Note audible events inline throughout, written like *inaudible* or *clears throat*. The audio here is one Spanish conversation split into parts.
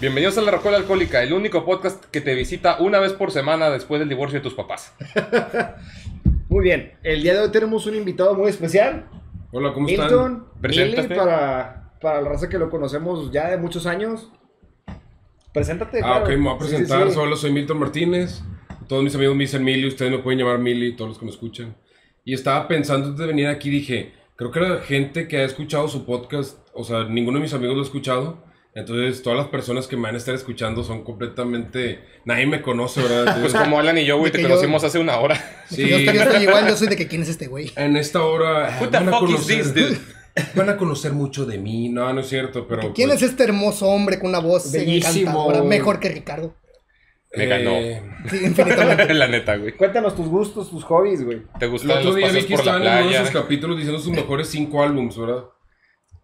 Bienvenidos a La Rocola Alcohólica, el único podcast que te visita una vez por semana después del divorcio de tus papás. *laughs* Muy bien, el día de hoy tenemos un invitado muy especial. Hola, ¿cómo están? Milton, Preséntate. Mili, para, para la raza que lo conocemos ya de muchos años. Preséntate. Ah, claro. ok, me voy a Sí, sí, presentar. sí. Hola, soy Milton Martínez. Todos mis amigos me dicen Mili, ustedes me pueden llamar Mili, todos los que me escuchan. Y estaba pensando antes de venir aquí, dije, creo que la gente que ha escuchado su podcast, o sea, ninguno de mis amigos lo ha escuchado. Entonces, todas las personas que me van a estar escuchando son completamente... Nadie me conoce, ¿verdad? *laughs* Pues como Alan y yo, güey, te yo- conocimos hace una hora. sí, Yo, estoy, yo estoy igual, yo soy de que quién es este güey. en esta hora Who the van a, fuck is conocer, this, dude? *laughs* van a conocer mucho de mí. No, no es cierto, pero... ¿Quién pues, es este hermoso hombre con una voz encantadora? Mejor que Ricardo. Me ganó. eh, Sí, infinitamente. *laughs* La neta, güey. Cuéntanos tus gustos, tus hobbies, güey. ¿Te El gustan otro los día vi paseos que por la estaban en uno de playa? sus capítulos diciendo sus mejores cinco álbums, ¿verdad?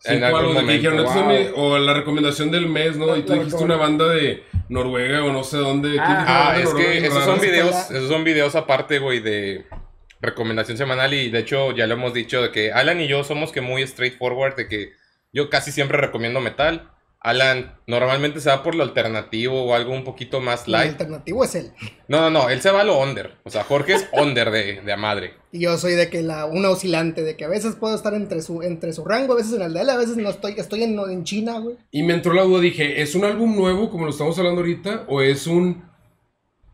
En Cinco algún álbumes de que momento, dijeron, "Estos son wow. mi- o la recomendación del mes, ¿no? Y tú dijiste una banda de Noruega o no sé dónde. ¿Quién Ah, Ah, banda es noruega que esos son videos, esos son videos aparte, güey, de recomendación semanal y de hecho ya lo hemos dicho de que Alan y yo somos que muy straightforward, de que yo casi siempre recomiendo metal. Alan normalmente se va por lo alternativo o algo un poquito más El light. alternativo es él. No, no, no, él se va a lo under. O sea, Jorge es under de, de a madre. Y yo soy de que la una oscilante, de que a veces puedo estar entre su, entre su rango, a veces en el de él, a veces no estoy, estoy en, en China, güey. Y me entró la duda, dije, ¿es un álbum nuevo como lo estamos hablando ahorita? ¿O es un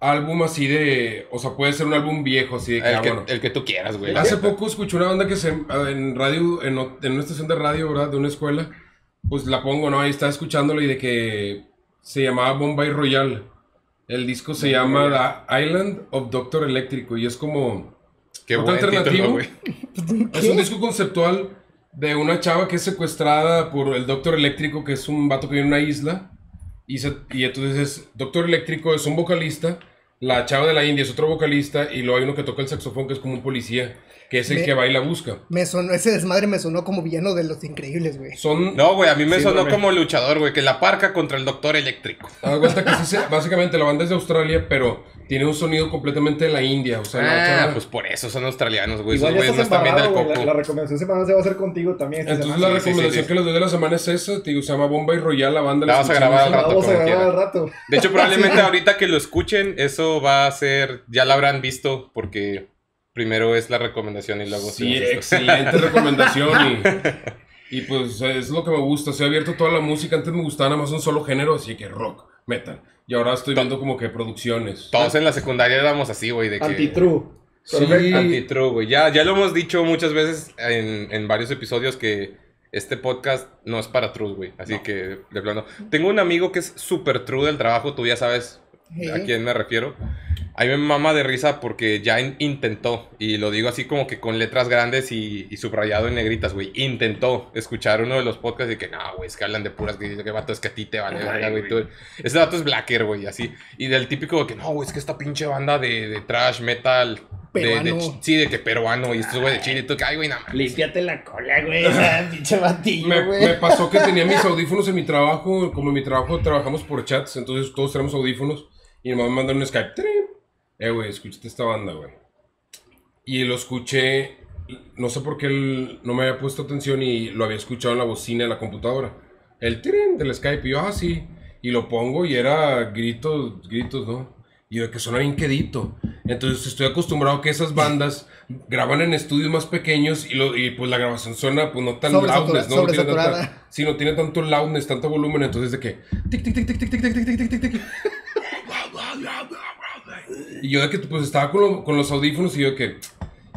álbum así de... O sea, puede ser un álbum viejo así de que... El ah, que, bueno. el que tú quieras, güey. Hace poco escuché una banda que se en radio, en, en una estación de radio, ¿verdad? De una escuela. Pues la pongo, ¿no? Ahí estaba escuchándolo y de que se llamaba Bombay Royal. El disco se llama The Island of Doctor Eléctrico y es como... Qué buen alternativo. título. *laughs* Es un disco conceptual de una chava que es secuestrada por el Doctor Eléctrico, que es un vato que vive en una isla. Y, se- y entonces es Doctor Eléctrico es un vocalista, la chava de la India es otro vocalista, y luego hay uno que toca el saxofón, que es como un policía, que es el Me- que va y la busca. Me sonó, ese desmadre me sonó como villano de los increíbles, güey. Son. No, güey, a mí me Sí, sonó como luchador, güey, que la parca contra el doctor eléctrico. de cuenta que sí se- básicamente la banda es de Australia, pero tiene un sonido completamente de la India. O sea, la Ah, pues por eso son australianos, güey. Esos Igual ya güeyes no están bien del coco. La, la recomendación semanal se va a hacer contigo también. esta Entonces semana. la sí, sí, recomendación sí. que les doy de la semana es esa, te digo, se llama Bombay Royal, la banda. La vas a grabar al La rato, vamos a grabar al rato. De hecho, probablemente ahorita que lo escuchen, eso va a ser, ya lo habrán visto, porque primero es la recomendación y luego Sí, excelente *laughs* recomendación y, y pues es lo que me gusta. Se ha abierto toda la música. Antes me gustaba nada más un solo género, así que rock, metal. Y ahora estoy viendo como que producciones. Todos en la secundaria éramos así, güey, de que... Anti-true. Sí. Anti-true, güey. Ya, ya lo hemos dicho muchas veces en, en varios episodios que este podcast no es para true, güey. Así que, de plano. Tengo un amigo que es súper true del trabajo, tú ya sabes a Sí. quién me refiero. A mí me mama de risa porque ya in- intentó, y lo digo así como que con letras grandes y, y subrayado en negritas, güey. Intentó escuchar uno de los podcasts y que, no, güey, es que hablan de puras, que, que vato, es que a ti te vale, Ay, güey. tú- Ese dato es blacker, güey, así. Y del típico de que, no, güey, es que esta pinche banda de, de trash metal. De, de sí, de que peruano y estos güey de Chile y tú que, ay, güey, nada más. Límpiate la cola, güey. esa *laughs* Pinche batillo, Me, güey. me pasó que tenía mis audífonos en mi trabajo. Como en mi trabajo trabajamos por chats, entonces todos tenemos audífonos. Y mi mamá me mandó un Skype. ¡trin! Eh, güey, escuchaste esta banda, güey. Y lo escuché. No sé por qué él no me había puesto atención y lo había escuchado en la bocina de la computadora. El tren del Skype. Y yo, ah, sí. Y lo pongo y era gritos, gritos, ¿no? Y de que suena bien quedito. Entonces estoy acostumbrado a que esas bandas graban en estudios más pequeños y, lo, y pues la grabación suena pues no tan loudness, ¿no? No tiene tanta-. Sí, no tiene tanto loudness, tanto volumen, entonces de que tic tic tic tic tic tic tic tic tic tic tic. Y yo de que pues estaba con, lo- con los audífonos y yo de que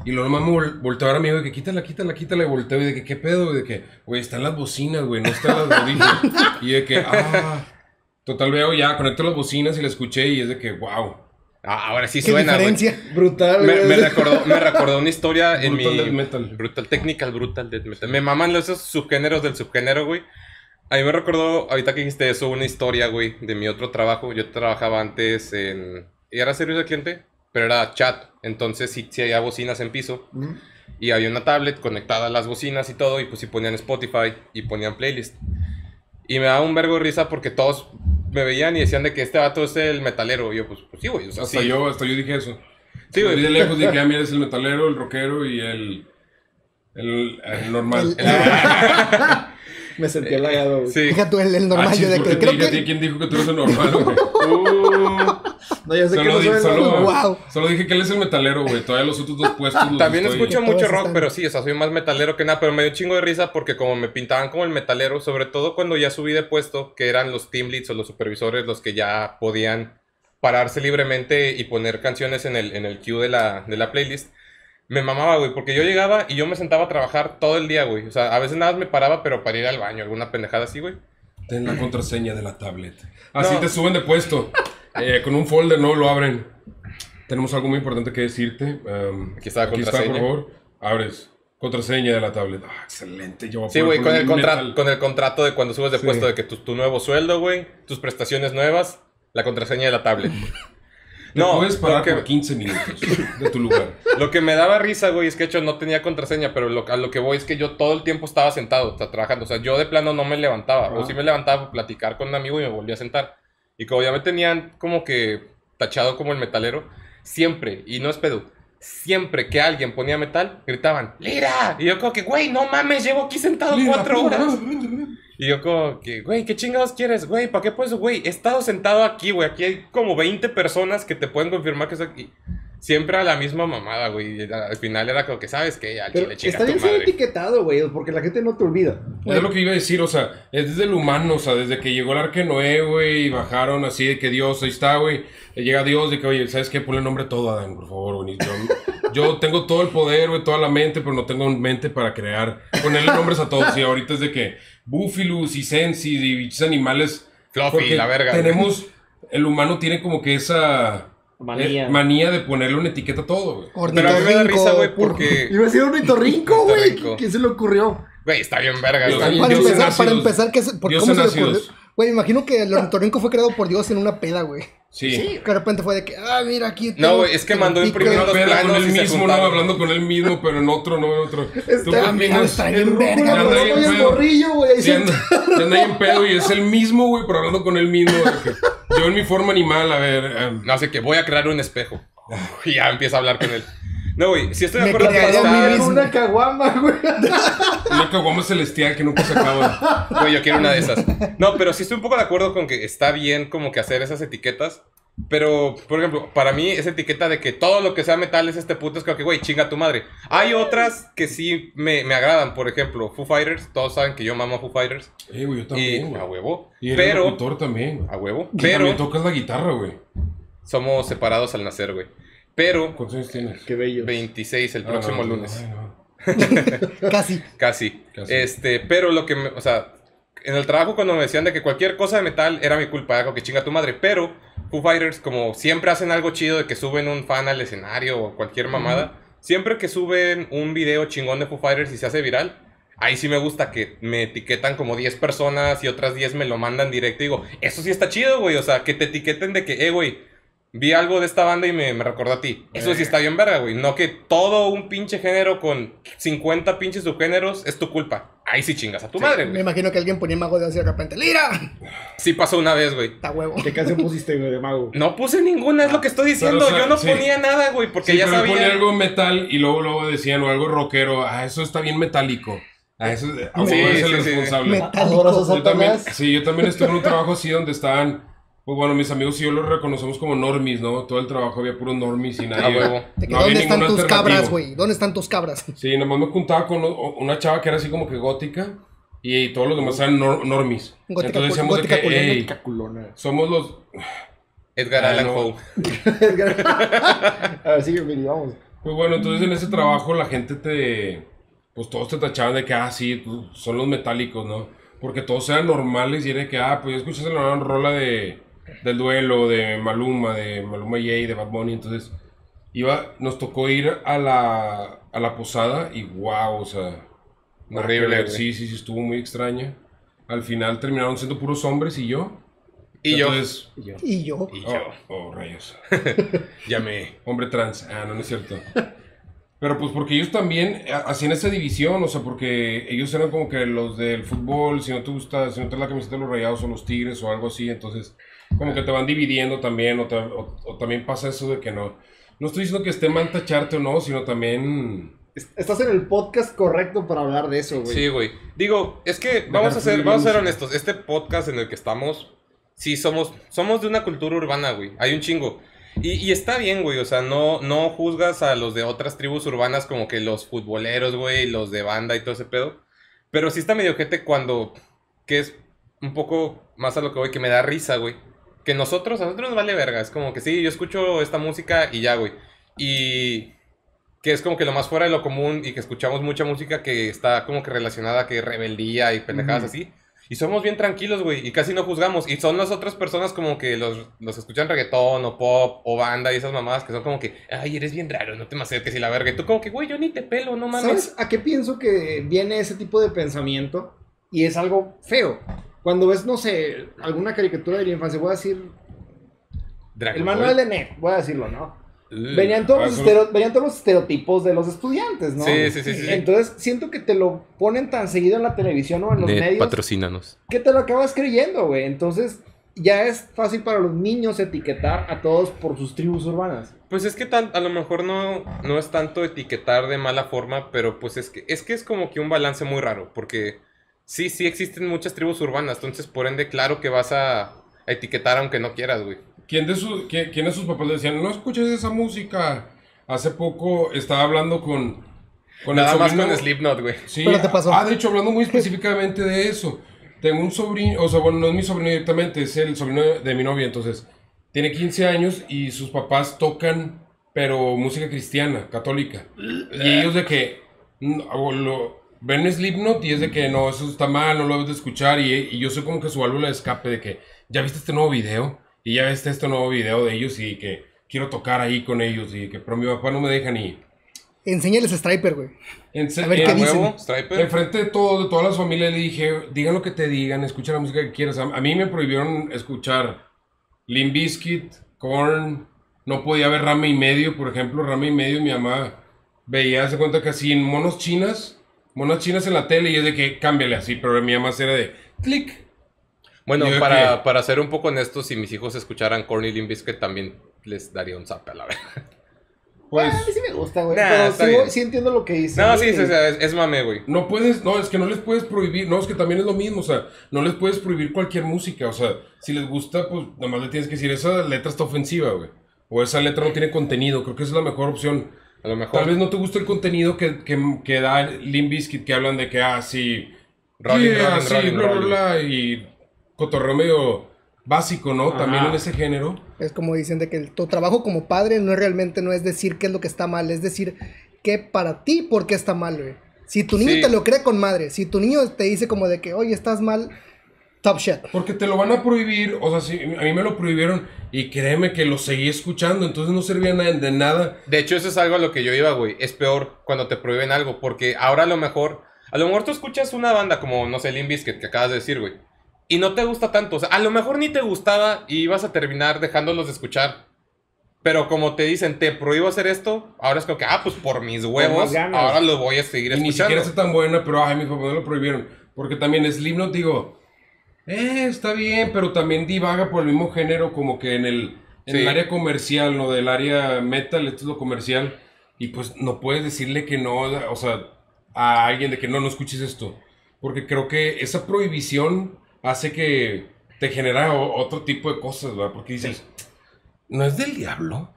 y luego nomás me vol- volteó a ver a mí de que quítala, quítala, quítala y volteo y de que qué pedo, y de que güey, están las bocinas, güey, no están las audífonos. y de que ah, total veo ya, conecto las bocinas y la escuché y es de que wow. Ah, ahora sí ¿Qué suena, diferencia? Brutal, Me, recordó, me recordó una historia en Brutal mi... death metal. Brutal technical, brutal death metal. Me maman esos subgéneros del subgénero, güey. A mí me recordó, ahorita que dijiste eso, una historia, güey, de mi otro trabajo. Yo trabajaba antes en... Era servicio al cliente, pero era chat. Entonces sí, sí había bocinas en piso. Mm. Y había una tablet conectada a las bocinas y todo. Y pues sí ponían Spotify y ponían playlist. Y me daba un vergo de risa porque todos me veían y decían de que este vato es el metalero. Y yo, pues, pues sí, güey. O sea, Hasta sí. yo, hasta yo dije eso. Sí, güey. vi de lejos dije, ah, mira, es el metalero, el rockero y el el, el normal. El- *laughs* Me sentí halagado, güey. Sí. Deja tú el, el Ah, normal, yo de ¿por que creo que... quién dijo que tú eres el normal, güey? *laughs* No, ya sé que Solo, no di- soy solo. Wow. solo dije que él es el metalero, güey. Todavía los otros dos puestos los También estoy- escucho Que mucho rock, están- pero sí, o sea, soy más metalero que nada, pero me dio un chingo de risa porque como me pintaban como el metalero, sobre todo cuando ya subí de puesto, que eran los team leads o los supervisores los que ya podían pararse libremente y poner canciones en el, en el queue de la, de la playlist. Me mamaba, güey, porque yo llegaba y yo me sentaba a trabajar todo el día, güey. O sea, a veces nada más me paraba, pero para ir al baño, alguna pendejada así, güey. Ten la contraseña de la tablet. Así No. te suben de puesto. *laughs* Eh, con un folder, no lo abren. Tenemos algo muy importante que decirte. Um, Aquí está la por contraseña. favor. Abres. Contraseña de la tablet. Ah, excelente. Yo voy a Sí, güey, con el, contra- con el contrato de cuando subes de Sí. puesto de que tu, tu nuevo sueldo, güey, tus prestaciones nuevas, la contraseña de la tablet. *laughs* Te puedes parar que, por 15 minutos de tu lugar. *laughs* lo que me daba risa, güey, es que de hecho no tenía contraseña, pero lo, a lo que voy es que yo todo el tiempo estaba sentado, trabajando. O sea, yo de plano no me levantaba. O sí me levantaba para platicar con un amigo y me volvía a sentar. Y como ya me tenían como que tachado como el metalero, siempre, y no es pedo, siempre que alguien ponía metal, gritaban, ¡Lira! Y yo como que, güey, no mames, llevo aquí sentado cuatro horas. Y yo como que, güey, ¿qué chingados quieres, güey? ¿Para qué pues, güey? He estado sentado aquí, güey. Aquí hay como 20 personas que te pueden confirmar que es aquí. Siempre a la misma mamada, güey. Y Al final era como que, ¿sabes qué? Ya, Pero chile, chinga está tu bien ser madre. etiquetado, güey, porque la gente no te olvida. Es lo que iba a decir, o sea, es desde el humano, o sea, desde que llegó el arca de Noé, güey, y bajaron así de que Dios, ahí está, güey, llega Dios de que, oye, ¿sabes qué? Ponle nombre a todo, Adán, por favor, güey. Yo, yo tengo todo el poder, güey, toda la mente, pero no tengo mente para crear, ponerle nombres a todos, y ahorita es de que Búfilus y Sensi y bichos animales. Fluffy, la verga. güey. Tenemos, el humano tiene como que esa Manía. eh, manía de ponerle una etiqueta a todo, güey. Pero a mí me da risa, güey, porque... *laughs* Iba a decir un ornitorrinco, güey. ¿Quién se le ocurrió? Güey, está bien verga, güey. Para empezar, para empezar, ¿qué es- por ¿cómo se le ocurrió? Güey, imagino que el ornitorrinco fue creado por Dios en una peda, güey. Sí. Que de repente fue de que, ah, mira, aquí No, tengo- güey, es que mandó imprimir los planos con él y se mismo, no, hablando con él mismo, pero en otro, no en otro. *laughs* Está mismo- está bien verga, güey. Anda bien güey. Sí, se- sí pedo y es el mismo, güey, pero hablando con él mismo. que yo en mi forma animal, a ver. em, No, sé que voy a crear un espejo. *laughs* Y ya empieza a hablar con él. No, güey, si estoy de acuerdo que está... Una caguama, güey. *laughs* una caguama celestial que nunca se acaba. Güey, yo quiero una de esas. No, pero sí estoy un poco de acuerdo con que está bien como que hacer esas etiquetas. Pero, por ejemplo, para mí esa etiqueta de que todo lo que sea metal es este puto es como que, güey, chinga tu madre. Hay otras que sí me, me agradan. Por ejemplo, Foo Fighters. Todos saben que yo mamo a Foo Fighters. Eh, güey, yo Y también, a güey. huevo. Y el Pero, locutor también. güey. a huevo. Y también Pero tocas la guitarra, güey. somos separados al nacer, güey. Pero, ¿Cuántos años tienes? Qué bello. 26 el Ah, próximo no, lunes. ay, no. *laughs* Casi. Casi. Casi. Este, pero lo que me, o sea, en el trabajo cuando me decían de que cualquier cosa de metal era mi culpa, algo que chinga tu madre, pero Foo Fighters como siempre hacen algo chido de que suben un fan al escenario o cualquier mamada, siempre que suben un video chingón de Foo Fighters y se hace viral, ahí sí me gusta que me etiquetan como 10 personas y otras 10 me lo mandan directo y digo, eso sí está chido, güey, o sea, que te etiqueten de que, eh, güey, Vi algo de esta banda y me, me recordó a ti. Eso sí está bien verga, güey. No que todo un pinche género con 50 pinches subgéneros es tu culpa. Ahí sí chingas a tu madre, Me güey. imagino que alguien ponía mago de y de repente, ¡Lira! Sí pasó una vez, güey. Está huevo. ¿Qué canción pusiste, güey, de mago? No puse ninguna, es lo que estoy diciendo. Pero, o sea, Yo no sí. ponía nada, güey, porque Sí, ya pero sabía. ponía algo metal y luego, luego decían o algo rockero. Ah, eso está bien metálico. Ah, eso es, Sí, es el sí, sí. responsable. Metálico. ¿Adoras a Yo también, sí, yo también estuve en un trabajo así donde estaban, pues bueno, mis amigos y yo los reconocemos como normies, ¿no? Todo el trabajo había puro normies y nadie. A huevo. De que, no había ¿Dónde están tus cabras, güey? ¿Dónde están tus cabras? Sí, nomás me juntaba con una chava que era así como que gótica y, todos los demás eran nor- normies. Gótica Entonces decíamos de gótica que, culona. "Ey, Caculona. somos los... Edgar Ah, Allan. Poe. *laughs* *laughs* A ver, sigue, Billy, vamos. Pues bueno, entonces en ese trabajo la gente te... Pues todos te tachaban de que, ah, sí, son los metálicos, ¿no? Porque todos eran normales y era de que, ah, pues ya escuchaste la rola de, del duelo, de Maluma, de Maluma J, de Bad Bunny, entonces iba, nos tocó ir a la, a la posada y wow, o sea... nada Horrible. Sí, sí, sí, estuvo muy extraña. Al final terminaron siendo puros hombres y yo. Y yo. Entonces, Y yo. Y yo. Y oh, yo. oh, rayos. *laughs* *laughs* Llamé. Hombre trans. Ah, no, no es cierto. Pero pues porque ellos también ha- hacían esa división, o sea, porque ellos eran como que los del fútbol, si no te gusta, si no te da la camiseta de los rayados o los tigres o algo así, entonces como que te van dividiendo también, o, ta- o- o también pasa eso de que no. No estoy diciendo que esté mal tacharte o no, sino también est- estás en el podcast correcto para hablar de eso, güey. Sí, güey. Digo, es que vamos a ser, vamos a ser honestos. Este podcast en el que estamos, sí somos, somos de una cultura urbana, güey. Hay un chingo. Y, y está bien, güey. O sea, no, no juzgas a los de otras tribus urbanas como que los futboleros, güey, los de banda y todo ese pedo. Pero sí está medio gente cuando, que es un poco más a lo que voy, que me da risa, güey. Que nosotros, a nosotros nos vale verga. Es como que sí, yo escucho esta música y ya, güey. Y que es como que lo más fuera de lo común y que escuchamos mucha música que está como que relacionada a que rebeldía y pendejadas Ujú. así. Y somos bien tranquilos, güey, y casi no juzgamos. Y son las otras personas como que los, los escuchan reggaetón o pop o banda y esas mamadas que son como que, ay, eres bien raro, no te me acerques y la verga. Y tú como que, güey, yo ni te pelo, no mames. ¿Sabes a qué pienso que viene ese tipo de pensamiento? Y es algo feo. Cuando ves, no sé, alguna caricatura de la infancia, voy a decir, Dragon el manual de Ned, voy a decirlo, ¿no? Venían todos, los estereo- venían todos los estereotipos de los estudiantes, ¿no? Sí, sí, sí. Entonces, siento que te lo ponen tan seguido en la televisión o en los Ned, medios patrocínanos. que te lo acabas creyendo, güey. Entonces, ya es fácil para los niños etiquetar a todos por sus tribus urbanas. Pues es que tal, a lo mejor no, no es tanto etiquetar de mala forma, pero pues es que, es que es como que un balance muy raro, porque sí, sí existen muchas tribus urbanas, entonces por ende claro que vas a, etiquetar aunque no quieras, güey. ¿Quién de, sus, quién, quién de sus papás le decían, no escuches esa música? Hace poco estaba hablando con... con el Nada más sobrino- con Slipknot, güey. Sí, Pero te pasó. Ah, de hecho, hablando muy específicamente de eso. Tengo un sobrino, o sea, bueno, no es mi sobrino directamente, es el sobrino de, mi novia, entonces. Tiene 15 años y sus papás tocan, pero música cristiana, católica. Y ellos de que lo, ven Slipknot y es de que no, eso está mal, no lo debes de escuchar. Y, y yo soy como que su válvula de escape de que, ¿ya viste este nuevo video? Y ya viste este nuevo video de ellos y que quiero tocar ahí con ellos y que, pero mi papá no me deja ni... Enséñales Striper, güey. En, A ver qué ¿A dicen. ¿Striper? Enfrente de todo, de todas las familias le dije, digan lo que te digan, escucha la música que quieras. A, a mí me prohibieron escuchar Limp Bizkit, Korn, no podía ver Rame y Medio, por ejemplo, Rame y Medio, mi mamá veía, se cuenta que así en monos chinas, monas chinas en la tele y es de que cámbiale así, pero mi mamá era de clic. Bueno, Yo para, que- para ser un poco honestos, si mis hijos escucharan Corny Limp Bizkit también les daría un zap a la verga. Pues Ah, a mí sí me gusta, güey. Nah, pero sí, sí entiendo lo que dice. No, sí, sí, sí, es, es mame, güey. no puedes, no, es que no les puedes prohibir, no, es que también es lo mismo, o sea, no les puedes prohibir cualquier música, o sea, si les gusta, pues nada más le tienes que decir, esa letra está ofensiva, güey. O esa letra no tiene contenido, creo que esa es la mejor opción. A lo mejor. Tal vez no te gusta el contenido que, que, que da Limp Bizkit, que hablan de que, ah, sí, Rolling, yeah, rolling, sí, rolling, bla, bla, rolling. bla, y cotorreo medio básico, ¿no? Ajá. También en ese género. Es como dicen de que el- tu trabajo como padre no es realmente no es decir qué es lo que está mal, es decir que para ti por qué está mal, güey. Si tu niño Sí. te lo cree con madre, si tu niño te dice como de que, oye, estás mal, top shit. Porque te lo van a prohibir, o sea, sí, a mí me lo prohibieron y créeme que lo seguí escuchando, entonces no servía de nada. De hecho, eso es algo a lo que yo iba, güey. Es peor cuando te prohíben algo, porque ahora a lo mejor, a lo mejor tú escuchas una banda como, no sé, Limp Bizkit, que acabas de decir, güey, y no te gusta tanto. O sea, a lo mejor ni te gustaba y ibas a terminar dejándolos de escuchar. Pero como te dicen, te prohíbo hacer esto, ahora es como que, ah, pues por mis huevos, ahora lo voy a seguir Y ni escuchando. siquiera está tan buena, pero ay, mis papás me lo prohibieron. Porque también Slipknot, digo, eh, está bien, pero también divaga por el mismo género, como que en el, en Sí. el área comercial, ¿no? Del área metal, esto es lo comercial. Y pues no puedes decirle que no, o sea, a alguien de que no, no escuches esto. Porque creo que esa prohibición hace que te genera otro tipo de cosas, ¿verdad? Porque dices, no es del diablo.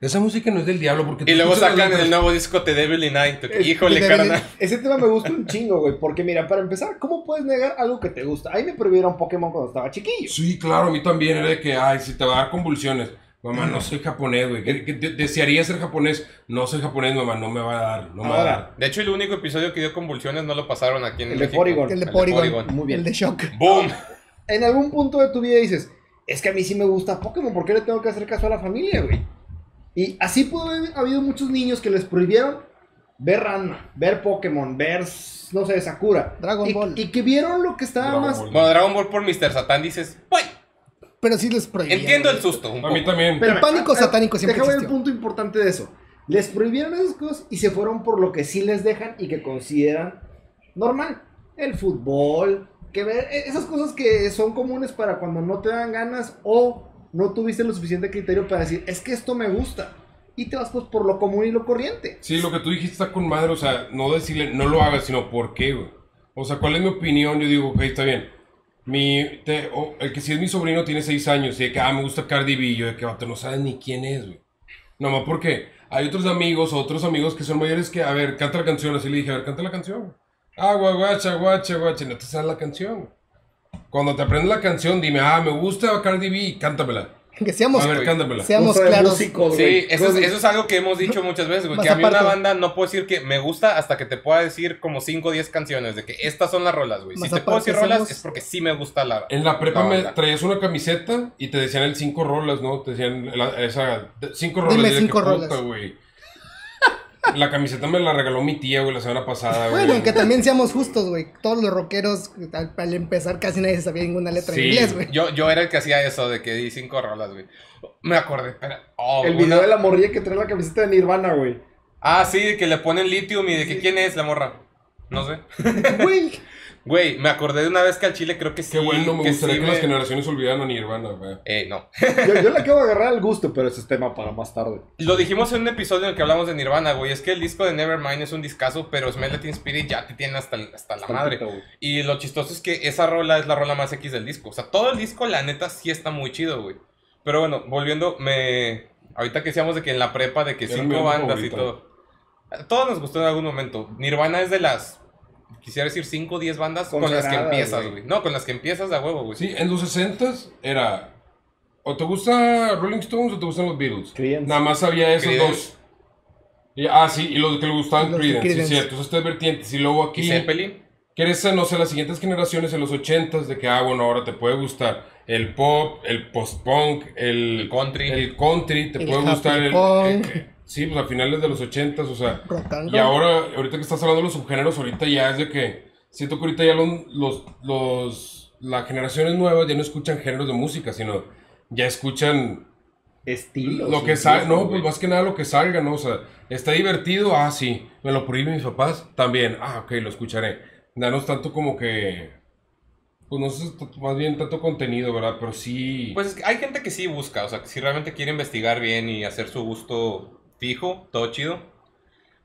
Esa música no es del diablo. Porque Y luego sacan el nuevo disco de Devil in Night. Es- Híjole, de carnal. Ese tema me gusta un chingo, güey. Porque mira, para empezar, ¿cómo puedes negar algo que te gusta? Ahí me prohibieron Pokémon cuando estaba chiquillo. Sí, claro, a mí también era de que, ay, si te va a dar convulsiones. Mamá, no soy japonés, güey. De- Desearía ser japonés. No soy japonés, mamá, no me va a dar. No me va a dar. De hecho, el único episodio que dio convulsiones no lo pasaron aquí en El de México. Porygon. El de Porygon, Muy bien. el de Shock. ¡Boom! En algún punto de tu vida dices, es que a mí sí me gusta Pokémon, ¿por qué le tengo que hacer caso a la familia, güey? Y así pudo haber habido muchos niños que les prohibieron ver Ranma, ver Pokémon, ver, no sé, Sakura. Dragon y, Ball. Y que vieron lo que estaba Dragon más... Ball. Bueno, Dragon Ball por Mr. Satan dices, ¡Uy! Pero sí les prohibían. Entiendo el susto. un A mí poco. también. Espérame, El pánico satánico siempre Deja ver el punto importante de eso. Les prohibieron esas cosas y se fueron por lo que sí les dejan y que consideran normal. El fútbol, que ver, e- esas cosas que son comunes para cuando no te dan ganas o no tuviste lo suficiente criterio para decir, es que esto me gusta. y te vas pues por lo común y lo corriente. Sí, lo que tú dijiste está con madre, o sea, no decirle, no lo hagas, sino por qué, güey. O sea, ¿cuál es mi opinión? Yo digo, ok, está bien. Mi, el que si es mi sobrino tiene 6 años y de que, ah, me gusta Cardi B, yo de que, vato, no sabes ni quién es, güey. Nomás porque hay otros amigos, otros amigos que son mayores que, a ver, canta la canción, así le dije, a ver, canta la canción. Ah, guay, guacha, guacha, no te sabes la canción. Cuando te aprendes la canción, dime, ah, me gusta Cardi B, cántamela. Que seamos, A ver, cántamela. seamos claros. Sí, eso es, eso es algo que hemos dicho muchas veces, güey. Que a mí una banda no puedo decir que me gusta hasta que te pueda decir como 5 o 10 canciones de que estas son las rolas, güey. Si te puedo decir rolas es porque sí me gusta la. En la prepa la me traías una camiseta y te decían el cinco rolas, ¿no? Te decían la- esa de- cinco rolas. Dime y de cinco que, puta, rolas. güey. La camiseta me la regaló mi tía, güey, la semana pasada, güey. Bueno, aunque también seamos justos, güey. Todos los rockeros, al, al empezar, casi nadie sabía ninguna letra Sí. en inglés, güey. Yo, yo era el que hacía eso de que di 5 rolas, güey. Me acordé, espera. Oh, El video de la morrilla que trae la camiseta de Nirvana, güey. Ah, sí, que le ponen lithium y de que quién es la morra. No sé. *laughs* Güey. Güey, me acordé de una vez que al chile creo que sí. Qué bueno, me que gustaría sí que me- las generaciones olvidaran a Nirvana, güey. Eh, no. Yo, yo le acabo de agarrar el gusto, pero ese es tema para más tarde. Lo dijimos en un episodio en el que hablamos de Nirvana, güey. Es que el disco de Nevermind es un discazo, pero Smell Teen Spirit ya te tiene hasta, hasta la madre. Tantito, güey. Y lo chistoso es que esa rola es la rola más X del disco. O sea, todo el disco, la neta, sí está muy chido, güey. Pero bueno, volviendo, me. Ahorita que decíamos de que en la prepa, de que Era mi cinco banda bandas y favorita. todo. Todos nos gustó en algún momento. Nirvana es de las. Quisiera decir 5 o 10 bandas con las que empiezas, güey. No, con las que empiezas a huevo, güey. Sí, en los 60 era. O te gusta Rolling Stones o te gustan los Beatles. Creedence. Nada más había esos Creedence. dos. Y- ah, sí, y los que le gustaban Los de Creedence, sí, Creedence. cierto. Esas tres vertientes. Y luego Y aquí. Zeppelin. Que eres, no sé, las siguientes generaciones en los 80s de que, ah, bueno, ahora te puede gustar el pop, el post-punk, el, El country. el country, te El puede gustar el... sí, pues a finales de los 80s, o sea... Rock and Y ahora, ahorita que estás hablando de los subgéneros, ahorita ya es de que... Siento que ahorita ya los... los, los las generaciones nuevas ya no escuchan géneros de música, sino ya escuchan Estilo. lo que salga, no, pues más que nada lo que salga, ¿no? O sea, está divertido, ah, sí, me lo prohíben mis papás, también, ah, ok, lo escucharé. Danos tanto como que, pues no sé, más bien tanto contenido, ¿verdad? Pero sí, Pues es que hay gente que sí busca, o sea, que si realmente quiere investigar bien y hacer su gusto fijo, todo chido.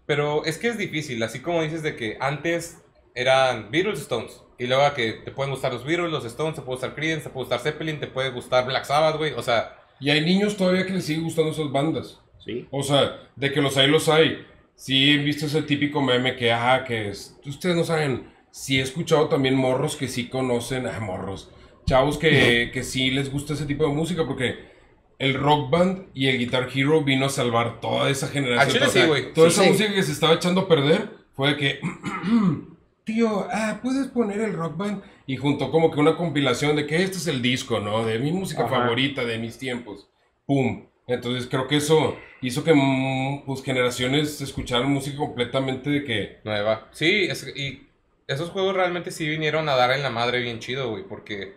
Pero es que es difícil, así como dices de que antes eran Beatles Stones. Y luego a que te pueden gustar los Beatles, los Stones, te puede gustar Creedence, te puede gustar Zeppelin, te puede gustar Black Sabbath, güey. O sea, y hay niños todavía que les sigue gustando esas bandas. Sí. O sea, de que los hay, los hay. Sí, he visto ese típico meme que, ah, que es, ustedes no saben, sí he escuchado también morros que sí conocen, ah, morros, chavos que, que sí les gusta ese tipo de música porque el rock band y el guitar hero vino a salvar toda esa generación. Sea, sí, güey. Toda Sí, esa sí. música que se estaba echando a perder fue de que, *clears throat* tío, ah, puedes poner el rock band y juntó como que una compilación de que este es el disco, ¿no? De mi música Ajá. favorita de mis tiempos. ¡Pum! Entonces creo que eso hizo que mm, pues, generaciones escucharan música completamente de que... nueva. Sí, es- y esos juegos realmente sí vinieron a dar en la madre bien chido, güey. Porque,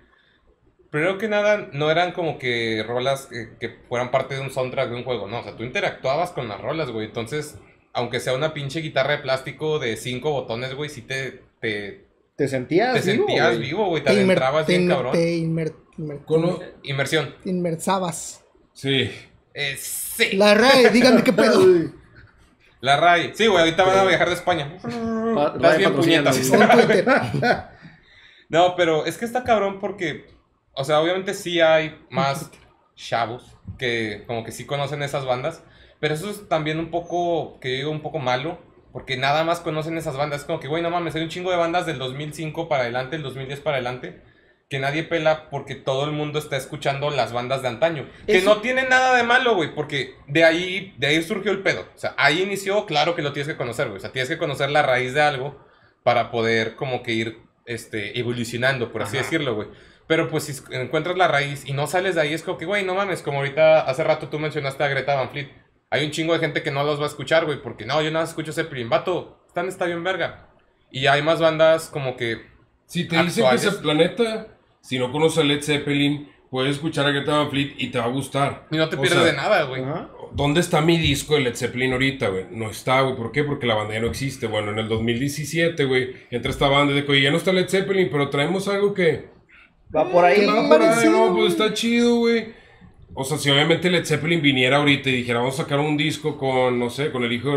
primero que nada, no eran como que rolas que, que fueran parte de un soundtrack de un juego, no. O sea, tú interactuabas con las rolas, güey. Entonces, aunque sea una pinche guitarra de plástico de cinco botones, güey, sí te, te, Te sentías te vivo, sentías güey. vivo, güey. Te Te, adentrabas te bien cabrón. te inmer- inmer- Cono- Inmersión. te inmersabas. Sí. Eh, sí. La RAE, díganme qué pedo. La RAI. Sí, güey, ahorita van a viajar de España. Ray bien puñetas. *laughs* No, pero es que está cabrón porque, o sea, obviamente sí hay más *laughs* chavos que como que sí conocen esas bandas, pero eso es también un poco, que yo digo un poco malo, porque nada más conocen esas bandas. Es como que, güey, no mames, hay un chingo de bandas del 2005 para adelante, el 2010 para adelante, que nadie pela porque todo el mundo está escuchando las bandas de antaño. Que Eso- no tiene nada de malo, güey, porque de ahí, de ahí surgió el pedo. O sea, ahí inició, claro que lo tienes que conocer, güey. O sea, tienes que conocer la raíz de algo para poder como que ir este, evolucionando, por así Ajá. decirlo, güey. Pero pues si encuentras la raíz y no sales de ahí, es como que, güey, no mames, como ahorita hace rato tú mencionaste a Greta Van Fleet. Hay un chingo de gente que no los va a escuchar, güey, porque no, yo nada más escucho Zeppelin. Vato, están está bien verga. Y hay más bandas como que Si te dicen que ese planeta, si no conoces a Led Zeppelin, puedes escuchar a Greta Van Fleet y te va a gustar. y no te O pierdes sea, de nada, güey. ¿Dónde está mi disco de Led Zeppelin ahorita, güey? No está, güey. ¿Por qué? Porque la banda ya no existe. Bueno, en el 2017, güey, entra esta banda de que ya no está Led Zeppelin, pero traemos algo que... Va por ahí, ¿Qué va por ahí. no, pues está chido, güey. O sea, si obviamente Led Zeppelin viniera ahorita y dijera, vamos a sacar un disco con, no sé, con el hijo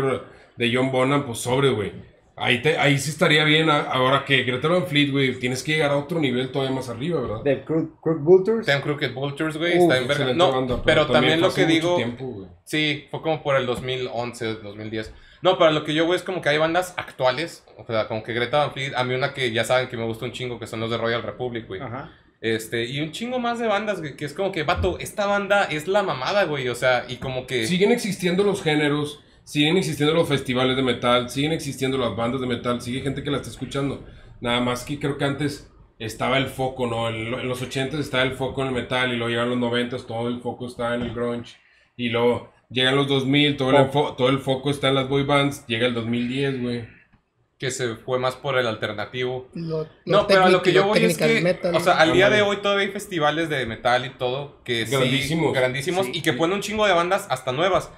de John Bonham, pues sobre, güey. Ahí, te- ahí sí estaría bien. a- Ahora que Greta Van Fleet, güey, tienes que llegar a otro nivel todavía más arriba, ¿verdad? De Crook, Vultures. Ten Crooked Vultures, güey, está en verga. No, banda, pero también fue lo que digo, tiempo, sí, fue como por el 2011, 2010. No, pero lo que yo, güey, es como que hay bandas actuales, o sea, como que Greta Van Fleet, a mí una que ya saben que me gusta un chingo, que son los de Royal Republic, güey. Ajá. Este, y un chingo más de bandas, güey, que es como que, vato, esta banda es la mamada, güey, o sea, y como que... Siguen existiendo los géneros, siguen existiendo los festivales de metal, siguen existiendo las bandas de metal, sigue gente que la está escuchando. Nada más que creo que antes estaba el foco, ¿no? En, en los 80 estaba el foco en el metal y luego llegan los 90 todo el foco está en el grunge. Y luego llegan los 2000, todo el, enfo- todo el foco está en las boy bands, llega el 2010, güey. Que se fue más por el alternativo. Lo, No, pero a lo que yo lo voy es que, metal. o sea, al día de hoy todavía hay festivales de metal y todo, que sí, Grandísimos. grandísimos, Sí, y que sí. ponen un chingo de bandas hasta nuevas.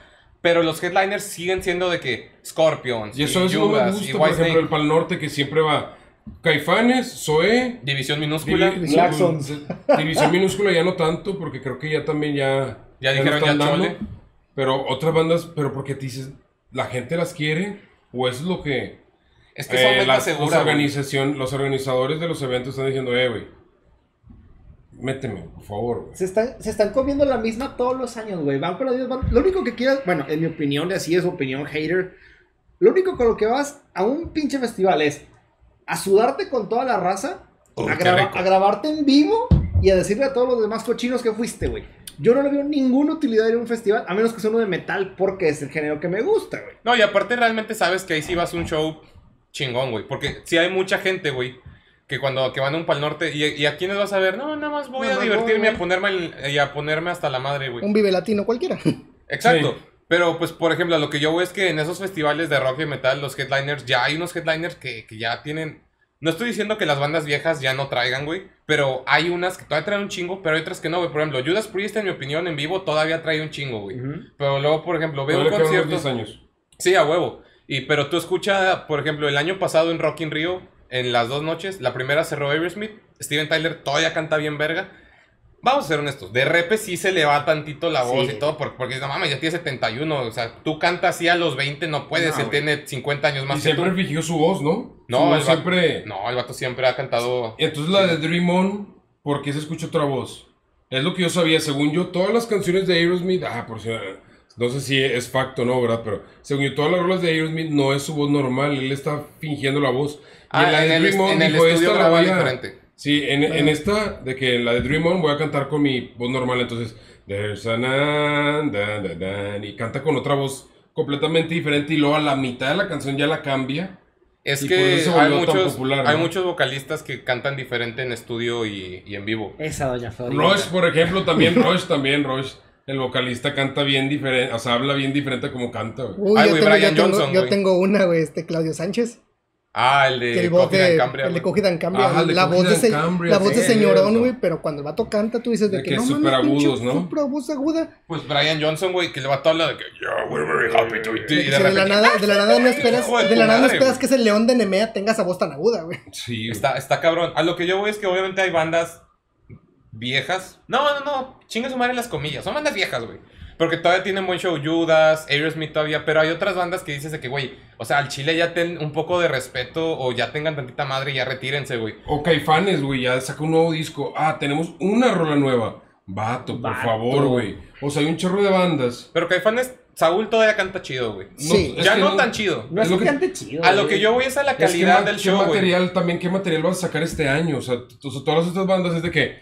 Pero los headliners siguen siendo de que Scorpions, Y eso no me Judas, gusta, y por ejemplo, el Pal Norte que siempre va Caifanes, Zoé, División Minúscula. Divi-. *laughs* División minúscula ya no tanto, porque creo que ya también ya. Ya no dijeron están ya dando. Pero otras bandas, pero porque te dices, la gente las quiere, o eso es lo que. Es que eh, ventas las- seguras. los, organización, los organizadores de los eventos están diciendo, eh, güey, méteme, por favor, güey. Se están, se están comiendo la misma todos los años, güey. Van con las. Lo único que quieras, bueno, en mi opinión, así es opinión hater. Lo único con lo que vas a un pinche festival es a sudarte con toda la raza, Oh, a, graba- a grabarte en vivo y a decirle a todos los demás cochinos que fuiste, güey. Yo no le veo ninguna utilidad en un festival, a menos que sea uno de metal, porque es el género que me gusta, güey. No, y aparte realmente sabes que ahí sí vas a un show chingón, güey. Porque sí hay mucha gente, güey, que cuando que van a un pal norte, y, y a quiénes vas a ver? No, nada más voy Nada a divertirme voy, y a ponerme, el- y a ponerme hasta la madre, güey. Un vive latino cualquiera. *laughs* Exacto. Sí. Pero, pues, por ejemplo, lo que yo veo es que en esos festivales de rock y metal, los headliners, ya hay unos headliners que, que ya tienen... No estoy diciendo que las bandas viejas ya no traigan, güey, pero hay unas que todavía traen un chingo, pero hay otras que no, güey. Por ejemplo, Judas Priest, en mi opinión, en vivo todavía trae un chingo, güey. Pero luego, por ejemplo, veo un concierto... 10 años. Sí, a huevo. Y, pero tú escucha, por ejemplo, el año pasado en Rock in Rio, en las dos noches, la primera cerró Aerosmith, Steven Tyler todavía canta bien verga. Vamos a ser honestos, de repe sí se le va tantito la voz Sí. y todo, porque, porque no mames, ya tiene 71, o sea, tú cantas así a los 20, no puedes, No, él tiene 50 años Y más que siempre tú. fingió su voz, ¿no? No, Su vato- siempre. No, el vato siempre ha cantado... Entonces la de Dream On, ¿por qué se escucha otra voz? Es lo que yo sabía. Según yo, todas las canciones de Aerosmith, ah, por si no sé si es facto o no, ¿verdad? Pero según yo, todas las rolas de Aerosmith no es su voz normal. Él está fingiendo la voz. Y Ah, la en de el, Dream On en el dijo, estudio "Esta la voy a-". diferente. Sí, en, en esta, de que en la de Dream On voy a cantar con mi voz normal. Entonces, there's an an, dan, dan, dan, y canta con otra voz completamente diferente. Y luego a la mitad de la canción ya la cambia. Es Y por que hay muchos, popular, hay ¿no? muchos vocalistas que cantan diferente en estudio y, y en vivo. Esa doña Florida. Rush, por ejemplo, también Rush, también Rush. El vocalista canta bien diferente, o sea, habla bien diferente como canta, güey. Uy, Ay, yo, güey, tengo, Brian yo, tengo, Johnson, yo güey. tengo una, güey, este Claudio Sánchez. Ah, el de el voz de, and Cambria, el de. Cogida en Cambria. Ajá, el de la voz Cogida de, en se- Cambria, la voz de sí, señorón, güey, pero cuando el vato canta, tú dices de, De que, que no súper mames, pinche agudos, ¿no? súper voz aguda. Pues Brian Johnson, güey, que le va a habla de que yeah, we're very happy to y que de la nada, de la nada no esperas, Hijo de de tu la nada no madre, esperas que ese león de Nemea tenga esa voz tan aguda, güey. Sí, está, está cabrón. A lo que yo voy es que obviamente hay bandas viejas. No, no, no, chinga su madre las comillas. Son bandas viejas, güey. Porque todavía tienen buen show Judas, Aerosmith todavía, pero hay otras bandas que dices de que, güey, o sea, al Chile ya ten un poco de respeto o ya tengan tantita madre y ya retírense, güey. O Caifanes, güey, ya sacó un nuevo disco. Ah, tenemos una rola nueva. Vato, por Vato. favor, güey. O sea, hay un chorro de bandas. Pero Caifanes, Saúl todavía canta chido, güey. Sí. es Ya que no tan chido. No es que que- cante chido. A lo que yo voy es a la Es que calidad del ¿qué show, güey. material también, qué material vas a sacar este año? O sea, t- o sea, todas estas bandas es de que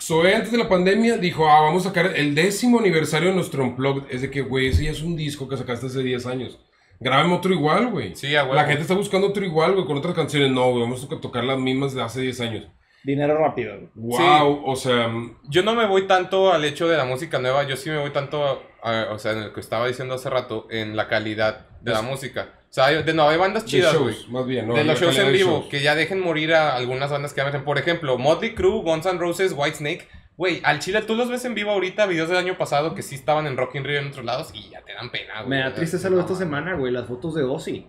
Zoe antes de la pandemia dijo, ah, vamos a sacar el décimo aniversario de nuestro Unplugged. Es de que, güey, ese ya es un disco que sacaste hace 10 años. Grábame otro igual, güey. Sí. La gente está buscando otro igual, güey, con otras canciones. No, güey, vamos a tocar las mismas de hace 10 años. Dinero rápido. güey. Wow, o sea, Yo no me voy tanto al hecho de la música nueva, yo sí me voy tanto, a- o sea, en el que estaba diciendo hace rato, en la calidad de la música. O sea, hay- de no, hay bandas de chidas, güey. shows, más bien, ¿no? de La los shows en de vivo, shows. que ya dejen morir a algunas bandas que hacen. Por ejemplo, Motley Crue, Guns N' Roses, Whitesnake. Güey, al chile tú los ves en vivo ahorita, videos del año pasado que sí estaban en Rock in Rio en otros lados y ya te dan pena, güey. Me da tristeza lo de esta semana, güey. Las fotos de Ozzy.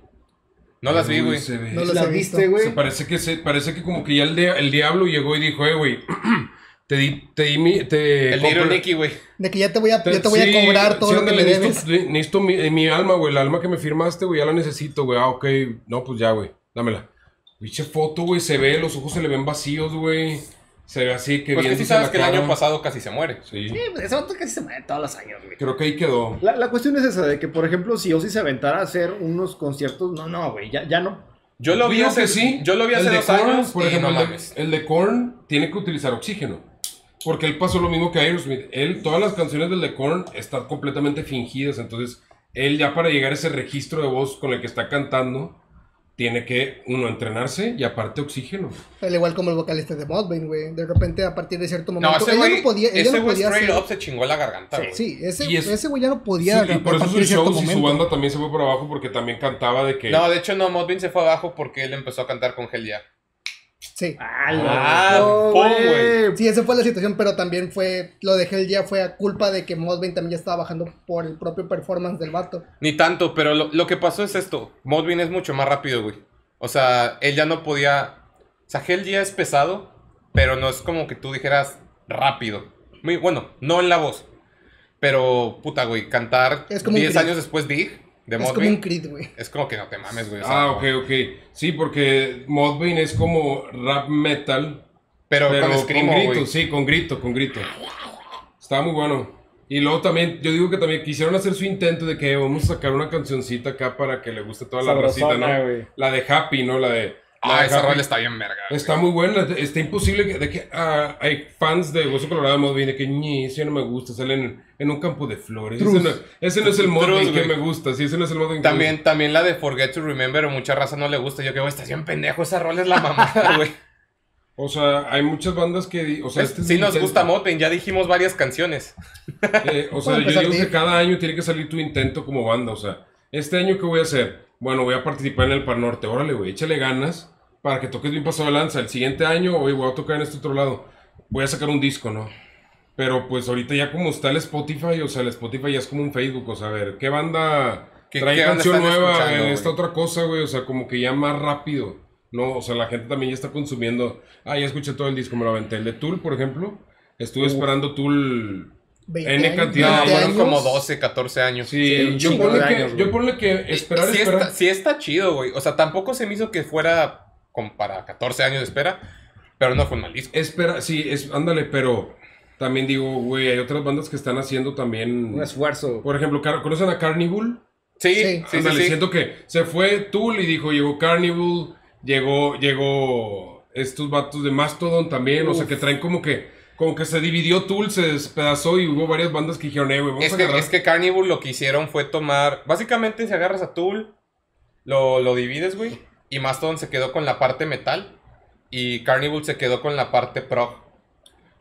No las vi, güey. No las ¿Las he viste, güey? Parece que se parece que como que ya el, el diablo llegó y dijo, eh, güey, *clears throat* te di, te di mi, te El compré- Nicky, güey. De que ya te voy a, te- ya te voy sí, a cobrar todo sí, lo que me ándale, debes. Necesito, necesito mi, mi alma, güey, el alma que me firmaste, güey, ya la necesito, güey. Ah, ok, no, pues ya, güey, dámela. Pinche foto, güey, se ve, los ojos se le ven vacíos, güey. Se ve así que Pues que bien. sí sabes que el año pasado casi se muere. Sí, Sí, pues ese vato casi se muere todos los años, güey. creo que ahí quedó. La, la cuestión es esa, de que, por ejemplo, si Ozzy se aventara a hacer unos conciertos, no, no, güey, ya, ya no. Yo lo vi hace, que sí. yo lo vi hace El de dos Korn, años Por ejemplo, no el, de, el de Korn tiene que utilizar oxígeno. Porque él pasó lo mismo que Aerosmith. Él, todas las canciones del de Korn están completamente fingidas. Entonces, él ya para llegar a ese registro de voz con el que está cantando, tiene que, uno, entrenarse y aparte oxígeno. Al igual como el vocalista de Mudvayne, güey. De repente, a partir de cierto No, momento, ese ella güey, no podía, ese no güey podía straight hacer- up se chingó la garganta, güey. Sí, ese, ese güey ya no podía Sí, y por a eso sus shows y su banda también se fue por abajo porque también cantaba de que... No, de hecho no, Modvin se fue abajo porque él empezó a cantar con Helia. Sí. Ah, no, güey. Sí, esa fue la situación, pero también fue, lo de Hell ya fue a culpa de que Mudvayne también ya estaba bajando por el propio performance del vato. Ni tanto, pero lo, lo que pasó es esto. Modvin es mucho más rápido, güey. O sea, él ya no podía... O sea, Hell ya es pesado, pero no es como que tú dijeras rápido. Muy bueno, no en la voz. Pero, puta, güey, cantar Es como un 10 Creed. años después Dig, de es como un Creed, güey. es como que no te mames, güey. Ah, ok, ok. Sí, porque Mudvayne es como rap metal, Pero, Pero con Screamo, grito, güey. sí, con grito, con grito. Estaba muy bueno. Y luego también, yo digo que también quisieron hacer su intento de que vamos a sacar una cancioncita acá para que le guste toda la racita, Sabrosona, ¿no? La de Happy, ¿no? La de... la Ah, de esa rola está bien verga. güey. Está muy buena, está imposible que, de que ah, hay fans de Hueso Colorado Modvin de que ñi, ese no me gusta, salen en, en un campo de flores. Ese no, ese no es el Modvin que me gusta, sí, ese no es el que También, también la de Forget to Remember, mucha raza no le gusta. Yo que, güey, estás bien pendejo, esa rola es la mamada, *laughs* güey. O sea, hay muchas bandas que... O sea, Es- este es sí nos intento. gusta Moten, ya dijimos varias canciones. Eh, o sea, yo digo que cada año tiene que salir tu intento como banda. O sea, este año, ¿qué voy a hacer? Bueno, voy a participar en el Par Norte. Órale, güey, échale ganas para que toques bien pasado de lanza. El siguiente año, hoy voy a tocar en este otro lado. Voy a sacar un disco, ¿no? Pero pues ahorita ya como está el Spotify, o sea, el Spotify ya es como un Facebook. O sea, a ver, ¿qué banda ¿Qué- trae qué canción nueva en esta otra cosa, güey? O sea, como que ya más rápido. No, o sea, la gente también ya está consumiendo. Ah, ya escuché todo el disco, me lo aventé. El de Tool, por ejemplo. Estuve esperando Tool 20 N cantidad No, 20 fueron como 12, 14 años. Sí, Sí, yo, ponle que, años, yo ponle que esperar, sí, esperar. Está, sí está chido, güey. O sea, tampoco se me hizo que fuera como para 14 años de espera, pero no fue un mal disco. Espera, sí, es, ándale, pero también digo, güey, hay otras bandas que están haciendo también. Un esfuerzo. Por ejemplo, ¿conocen a Carnival? Sí, Sí. ándale, sí. siento que se fue Tool y dijo, llegó Carnival, llegó, llegó estos vatos de Mastodon también, o sea, que traen como que, como que se dividió Tool, se despedazó y hubo varias bandas que dijeron, eh, güey, vamos Es a que, agarrar. es que Carnival lo que hicieron fue tomar. Básicamente, si agarras a Tool, lo, lo divides, güey. Y Mastodon se quedó con la parte metal. Y Carnival se quedó con la parte prog.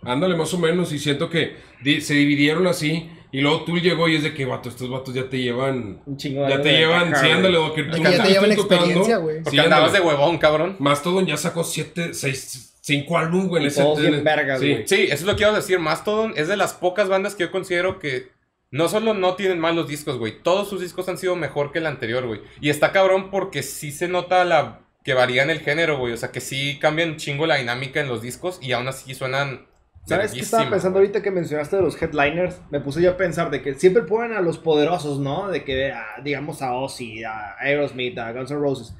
Ándale, más o menos, y siento que di- se dividieron así, y luego Tool llegó y es de que, vato, estos vatos ya te llevan... Un chingo de Ya te llevan, caca, sí, ándale, lo que tú ya te llevan experiencia, güey. Porque Sí, andabas de huevón, cabrón. Mastodon ya sacó siete, seis, cinco álbumes, güey, en ese todos bien en- vergas, sí. güey. Sí, eso es lo que iba a decir. Mastodon es de las pocas bandas que yo considero que no solo no tienen malos discos, güey. Todos sus discos han sido mejor que el anterior, güey. Y está cabrón porque sí se nota la que varía en el género, güey. O sea, que sí cambian chingo la dinámica en los discos y aún así suenan. ¿Sabes qué estaba pensando ahorita que mencionaste de los headliners? Me puse yo a pensar de que siempre ponen a los poderosos, ¿no? De que, a, digamos, a Ozzy, a Aerosmith, a Guns N' Roses.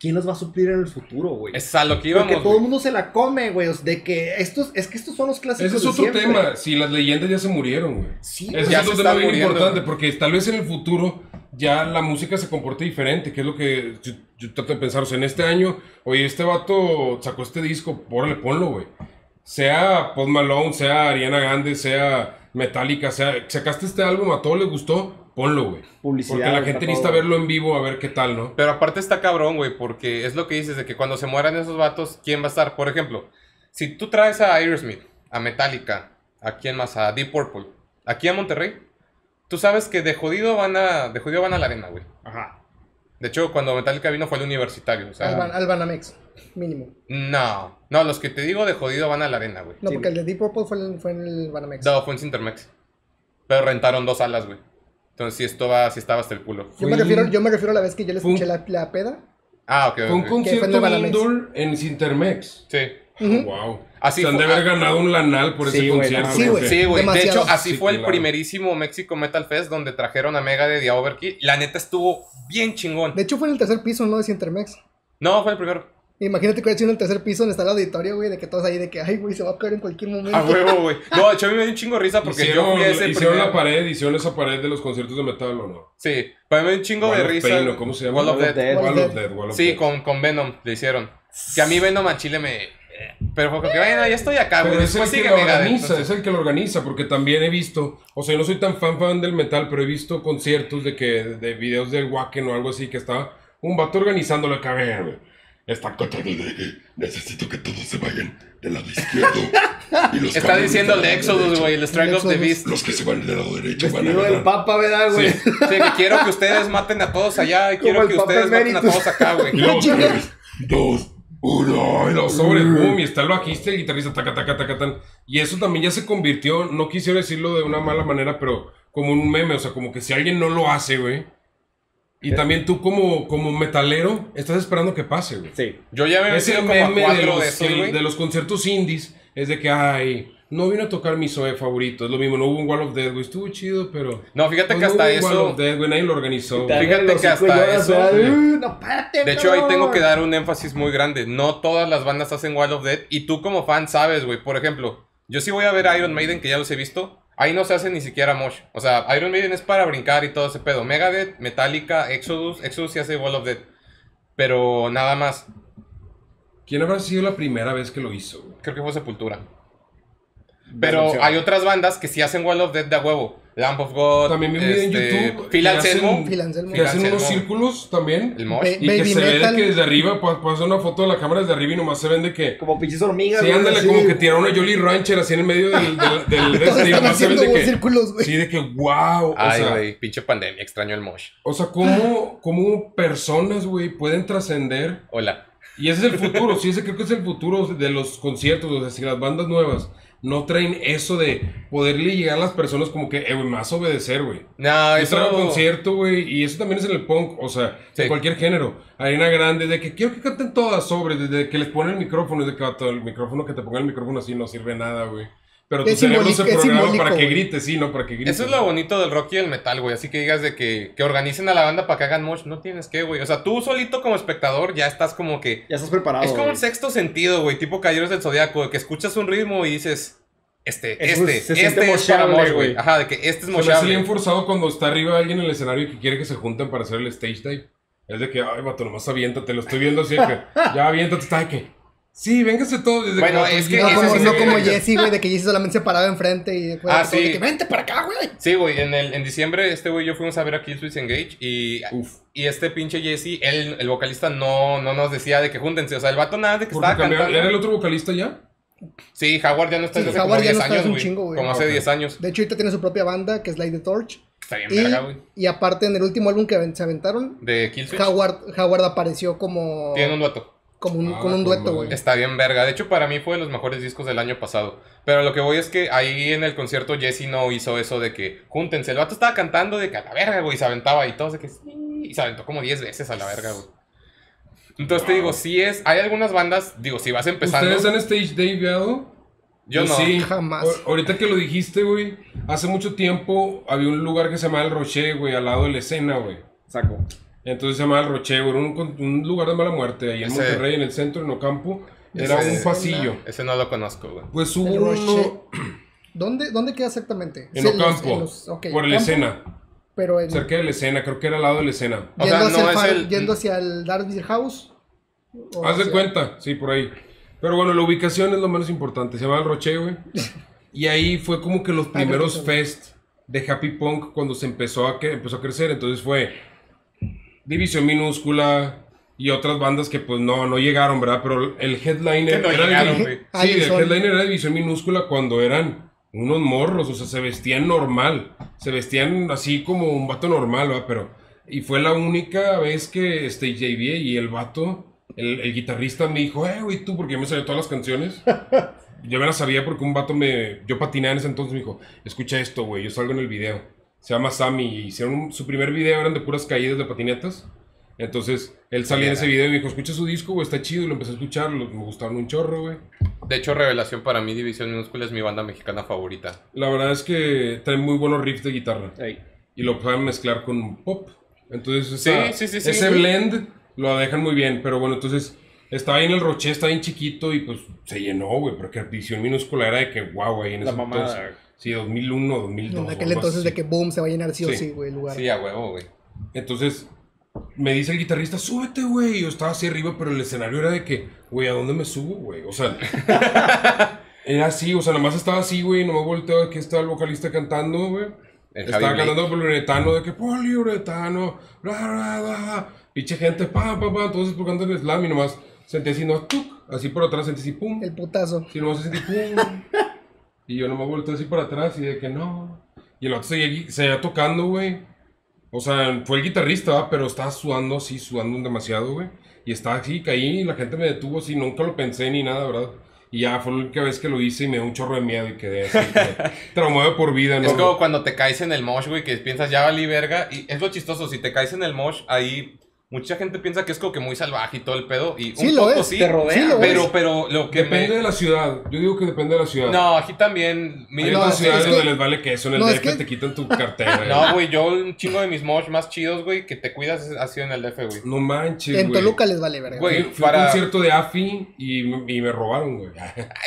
¿Quién los va a suplir en el futuro, güey? Es a lo que íbamos. Porque todo el mundo se la come, güey. o sea, De que estos, es que estos son los clásicos Ese es otro tema, si las leyendas ya se murieron, güey. Sí, Ese Ya es se otro tema bien importante, porque tal vez en el futuro ya la música se comporte diferente, que es lo que yo, yo trato de pensar. O sea, en este año, oye, este vato sacó este disco, órale, ponlo, güey. Sea Post Malone, sea Ariana Grande, sea Metallica, sea... Sacaste este álbum, a todos les gustó, ponlo, güey. Publicidad. Porque la gente necesita verlo en vivo a ver qué tal, ¿no? Pero aparte está cabrón, güey, porque es lo que dices de que cuando se mueran esos vatos, ¿quién va a estar? Por ejemplo, si tú traes a Aerosmith, a Metallica, ¿a quién más? A Deep Purple, aquí a Monterrey, tú sabes que de jodido van a, de jodido van a la arena, güey. Ajá. De hecho, cuando Metallica vino fue el universitario, o sea, Alban, Albanamex, mínimo. no, no, los que te digo de jodido van a la arena, güey. No, porque el de Deep Purple fue en, fue en el Banamex. No, fue en Cintermex. Pero rentaron dos salas, güey. Entonces sí, esto va, sí estaba hasta el culo. Yo me, refiero, yo me refiero a la vez que yo le escuché la, la peda. Ah, ok, Fue un concierto Banamex. indoor en Cintermex. Sí. Ujú. Wow. Así Se han de haber ganado un lanal por Sí, ese güey, concierto. Sí, güey. Sí, güey. De hecho, así Sí, fue el primerísimo México Metal Fest donde trajeron a Megadeth y a Overkill. La neta estuvo bien chingón. De hecho, fue en el tercer piso, ¿no? De Cintermex. No, fue el primero. Imagínate que en el tercer piso donde está el auditorio, güey, de que todos ahí, de que, ay, güey, se va a caer en cualquier momento. A huevo, güey. No, de hecho, a mí me dio un chingo de risa porque ¿Hicieron, yo fui a ese hicieron primer- la pared, hicieron esa pared de los conciertos de metal o no? Sí, pero me dio un chingo Wall de of risa. Pain, ¿o cómo se llama? Wall of Wall of Death. Death. Wall Dead. of Dead, Wall of Sí, Dead. con, con Venom le hicieron. Que a mí Venom a Chile me... Pero fue como que, bueno, ya estoy acá, güey. Es el que lo organiza, entonces- es el que lo organiza, porque también he visto, o sea, yo no soy tan fan fan del metal, pero he visto conciertos de que, de videos del Wacken o algo así, que estaba un vato organizándolo acá, "Vean, güey, Está Tratando de que necesito que todos se vayan del lado izquierdo. y los Está diciendo el de Exodus, güey, el Strike El of the. Beast. Los que se van del lado derecho van a Vestido del ganar. papa, ¿verdad, güey? Sí. Sí, que quiero que ustedes maten a todos allá y quiero el que ustedes maten a todos acá, güey. Luego *laughs* tres, dos, uno. Y los sobres, boom, y está el bajista y el guitarrista, taca, taca, taca, tan. Y eso también ya se convirtió, no quisiera decirlo de una mala manera, pero como un meme, o sea, como que si alguien no lo hace, güey. Y también tú como, como metalero, estás esperando que pase, güey. Sí. Yo ya me Ese meme de los, de esos, los conciertos indies es de que, ay, no vino a tocar mi Zoe favorito. Es lo mismo, no hubo un Wall of Death, güey. Estuvo chido, pero. No, fíjate pues, que no hasta hubo un Wall eso... of Death, güey, nadie lo organizó. Te Fíjate que hasta eso, *laughs* No, párate, De hecho, ahí tengo que dar un énfasis muy grande. No todas las bandas hacen Wild of Death. Y tú como fan sabes, güey. Por ejemplo, yo sí voy a ver Iron Maiden, que ya los he visto. Ahí no se hace ni siquiera mosh. O sea, Iron Maiden es para brincar y todo ese pedo. Megadeth, Metallica, Exodus. Exodus sí hace Wild of Death. Pero nada más. ¿Quién habrá sido la primera vez que lo hizo? Creo que fue Sepultura. Pero hay otras bandas que sí hacen Wild of Death de a huevo. Lamp of God. También vi un video en este, YouTube Phil que Anselmo. hacen-. Que hacen Anselmo. unos círculos también. El mosh. Y que se ve que desde arriba, pa- pasa una foto de la cámara desde arriba y nomás se ven de que. Como pinches hormigas, Sí, ándale, como que tiraron una Jolly Rancher así en el medio del. del, del este, nomás se ven de que. círculos. Sí, de que wow. O Ay, sea, güey. Pinche pandemia. Extraño el mosh. o sea, ¿cómo, cómo personas, güey, pueden trascender Hola. Y ese es el futuro, sí, ese creo que es el futuro de los conciertos, o sea, si las bandas nuevas no traen eso de poderle llegar a las personas como que, eh, güey, más obedecer, güey. No, Yo eso... traigo concierto, güey, y eso también es en el punk, o sea, Sí. en cualquier género. Arena grande, de que quiero que canten todas sobre, desde que les ponen el micrófono, desde que va todo el micrófono, que te ponga el micrófono así no sirve nada, güey. Pero tu Es cerebro se programa simbólico, para que güey. grites, sí, no para que grites. Eso es lo bonito del rock y el metal, güey. Así que digas de que, que organicen a la banda para que hagan mosh. No tienes que, güey. O sea, tú solito como espectador ya estás como que... Ya estás preparado. es como güey. un sexto sentido, güey. Tipo Caballeros del Zodiaco. De que escuchas un ritmo y dices... Este, Eso este, se este es para moshable, mosh, güey. Ajá, de que este es Se me moshable. bien forzado cuando está arriba alguien en el escenario y que quiere que se junten para hacer el stage dive. Es de que, ay, vato, nomás aviéntate, lo estoy viendo así de que, ya aviéntate, está de que, sí, véngase todos. Desde Bueno, que es que No ese como, sí no como. Jesse, güey, de que Jesse solamente se paraba enfrente y después Ah, de todo, de sí. que vente para acá, güey. Sí, güey. En, el, en diciembre este güey y yo fuimos a ver a Killswitch Engage y... Uf. Y este pinche Jesse, él, el vocalista, no, no nos decía de que júntense. O sea, el vato nada de que Porque estaba cantando. ¿Era el otro vocalista ya? Sí, Howard ya no está Sí, desde Howard como ya no 10 está años, un güey. chingo, güey. Como hace Ok. 10 años. De hecho, ahorita tiene su propia banda, que es Light the Torch. Está bien Y, verga, güey. y aparte, en el último álbum que se aventaron, De Killswitch. Howard, Howard apareció como, Tiene un dueto. Como un, Ah, con un con dueto, güey. Está bien verga. De hecho, para mí fue de los mejores discos del año pasado. Pero lo que voy es que ahí en el concierto Jesse no hizo eso de que júntense. El vato estaba cantando de que a la verga, güey. y Se aventaba y todos de que sí. Y se aventó como 10 veces a la verga, güey. Entonces te digo, sí es. Hay algunas bandas, digo, si vas empezando. ¿Ustedes han stage diveado? Yo no. Sí. Jamás. O- ahorita que lo dijiste, güey, hace mucho tiempo había un lugar que se llamaba El Rocher, güey, al lado de la escena, güey. Saco. Entonces se llamaba El era un, un lugar de mala muerte, ahí en Ese- Monterrey, en el centro, en Ocampo. Era Ese- un pasillo. Ese no lo conozco, güey. Pues hubo El uno Rocher. ¿Dónde, ¿Dónde queda exactamente? en Sí, los- Ocampo, en los- ok, por la Ocampo, escena, Pero en, cerca de la escena, creo que era al lado de la escena. O yendo, sea, hacia no el es el- yendo hacia el Darby House. o Haz de hacia- cuenta, sí, por ahí. Pero bueno, la ubicación es lo menos importante. Se llama El Roche, güey. *laughs* Y ahí fue como que los primeros fest de Happy Punk cuando se empezó a, que, empezó a crecer. Entonces fue División Minúscula y otras bandas que pues no, no llegaron, ¿verdad? Pero el headliner no era llegaron, el. Sí, el headliner era División Minúscula cuando eran unos morros, o sea, se vestían normal. Se vestían así como un vato normal, ¿verdad? Pero... Y fue la única vez que este JB y el vato, el, el guitarrista me dijo, eh, güey, tú, porque me sabía todas las canciones. *laughs* Yo me las sabía porque un vato me. Yo patinaba en ese entonces me dijo: Escucha esto, güey. Yo salgo en el video. Se llama Sammy. Y hicieron un- su primer video, eran de puras caídas de patinetas. Entonces, él salía en ese video y me dijo, escucha su disco, güey, está chido. Y lo empecé a escuchar, lo- me gustaron un chorro, güey. De hecho, Revelación para mí, División Minúscula es mi banda mexicana favorita. La verdad es que trae muy buenos riffs de guitarra. Ey. Y lo pueden mezclar con pop. Entonces, esa- sí, sí, sí. ese blend lo dejan muy bien. Pero bueno, entonces, estaba ahí en el Roché, estaba bien chiquito y pues se llenó, güey. Porque Visión Minúscula era de que, wow, güey, en La ese mamada. entonces. Sí, 2001, 2002. En aquel entonces así. de que boom, se va a llenar sí o Sí. sí, güey, el lugar. Sí, a huevo, güey. Entonces, me dice el guitarrista, súbete, güey. Yo estaba así arriba, pero el escenario era de que, güey, ¿a dónde me subo, güey? O sea, *laughs* era así, o sea, nada más estaba así, güey. No me volteo, aquí estaba el vocalista cantando, güey. El Estaba cantando poliuretano, de que poliuretano, bla, bla, bla. Pinche gente, pa, pa, pa, todos explicando el slam y nomás sentí así, no, tuc, así por atrás sentí así, pum. El putazo. Sí, nomás sentí, pum. Y yo nomás volteé así para atrás y de que no. Y el otro seguía, seguía tocando, güey. O sea, fue el guitarrista, ¿va? pero estaba sudando así, sudando demasiado, güey. Y estaba así, caí y la gente me detuvo así, nunca lo pensé ni nada, ¿verdad? Y ya fue la única vez que lo hice y me dio un chorro de miedo y quedé así, que *laughs* traumado por vida, ¿no? Es como cuando te caes en el mosh, güey, que piensas ya valí verga. Y es lo chistoso, si te caes en el mosh, ahí mucha gente piensa que es como que muy salvaje y todo el pedo. Y Sí un lo poco es, sí. te rodea. Sí lo es. pero, pero lo que Depende me. de la ciudad. Yo digo que depende de la ciudad. No, aquí también. mi- Hay No, otras ciudades es que- donde les vale queso, en el no, es DF que- te quitan tu cartera. No, güey, yo un chingo de mis mosh más chidos, güey, que te cuidas ha sido en el DF, güey. No manches, En güey. Toluca les vale verga. Güey, Fui, a un concierto de AFI y, me- y me robaron, güey.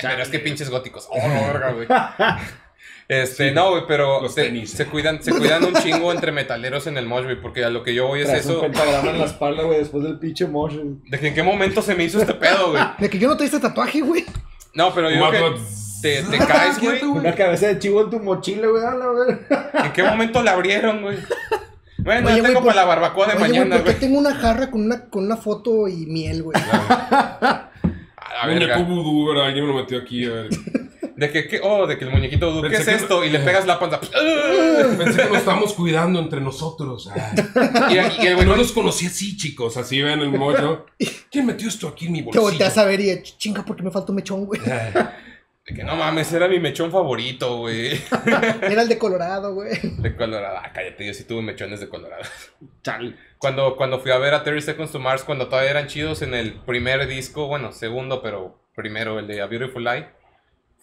Pero es que pinches góticos. Oh, no, verga, güey. *laughs* Este, no, güey, pero Los se, tenis. se cuidan, se cuidan un chingo entre metaleros en el mosh, güey, porque a lo que yo voy es Traes un eso. pentagrama en la espalda, güey, después del pinche motion. ¿De que en qué momento se me hizo este pedo, güey? *laughs* De que yo no traigo este tatuaje, güey. No, pero yo Un creo que te, te caes, güey. Una cabeza de chivo en tu mochila, güey. ¿En qué momento la abrieron, güey? Bueno, Oye, tengo para la barbacoa de Oye, mañana, ¿por qué güey. tengo una jarra con una, con una foto y miel, güey? *laughs* A ¿verdad? Alguien me lo metió aquí, a ver. *laughs* De que, ¿qué? oh, de que el muñequito vudú, ¿qué es que- esto? Y le pegas la panza. *laughs* Pensé que nos estábamos cuidando entre nosotros. Ah. Y, y el güey No los conocí así, chicos. Así ven el mocho. ¿Quién metió esto aquí en mi Te bolsillo? volteas a ver y chinga, porque me faltó mechón, güey. De que no mames, era mi mechón favorito, güey. *laughs* Era el de Colorado, güey. De Colorado. Ah, cállate, yo sí tuve mechones de Colorado. Chale. Cuando, cuando fui a ver a 30 Seconds to Mars, cuando todavía eran chidos en el primer disco, bueno, segundo, pero primero, el de A Beautiful Life,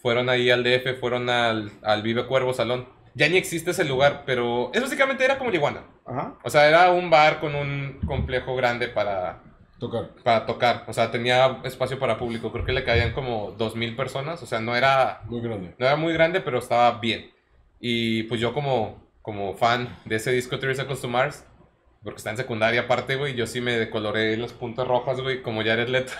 fueron ahí al DF, fueron al, al Vive Cuervo Salón. Ya ni existe ese lugar, pero es básicamente era como Liguana. Ajá. O sea, era un bar con un complejo grande para, Tocar. para tocar. O sea, tenía espacio para público. Creo que le caían como 2.000 personas. O sea, no era, Muy grande. no era muy grande, pero estaba bien. Y pues yo como, como fan de ese disco 30 Seconds to Mars, porque está en secundaria aparte, güey, yo sí me decoloré las puntas rojas, güey, como Jared Leto.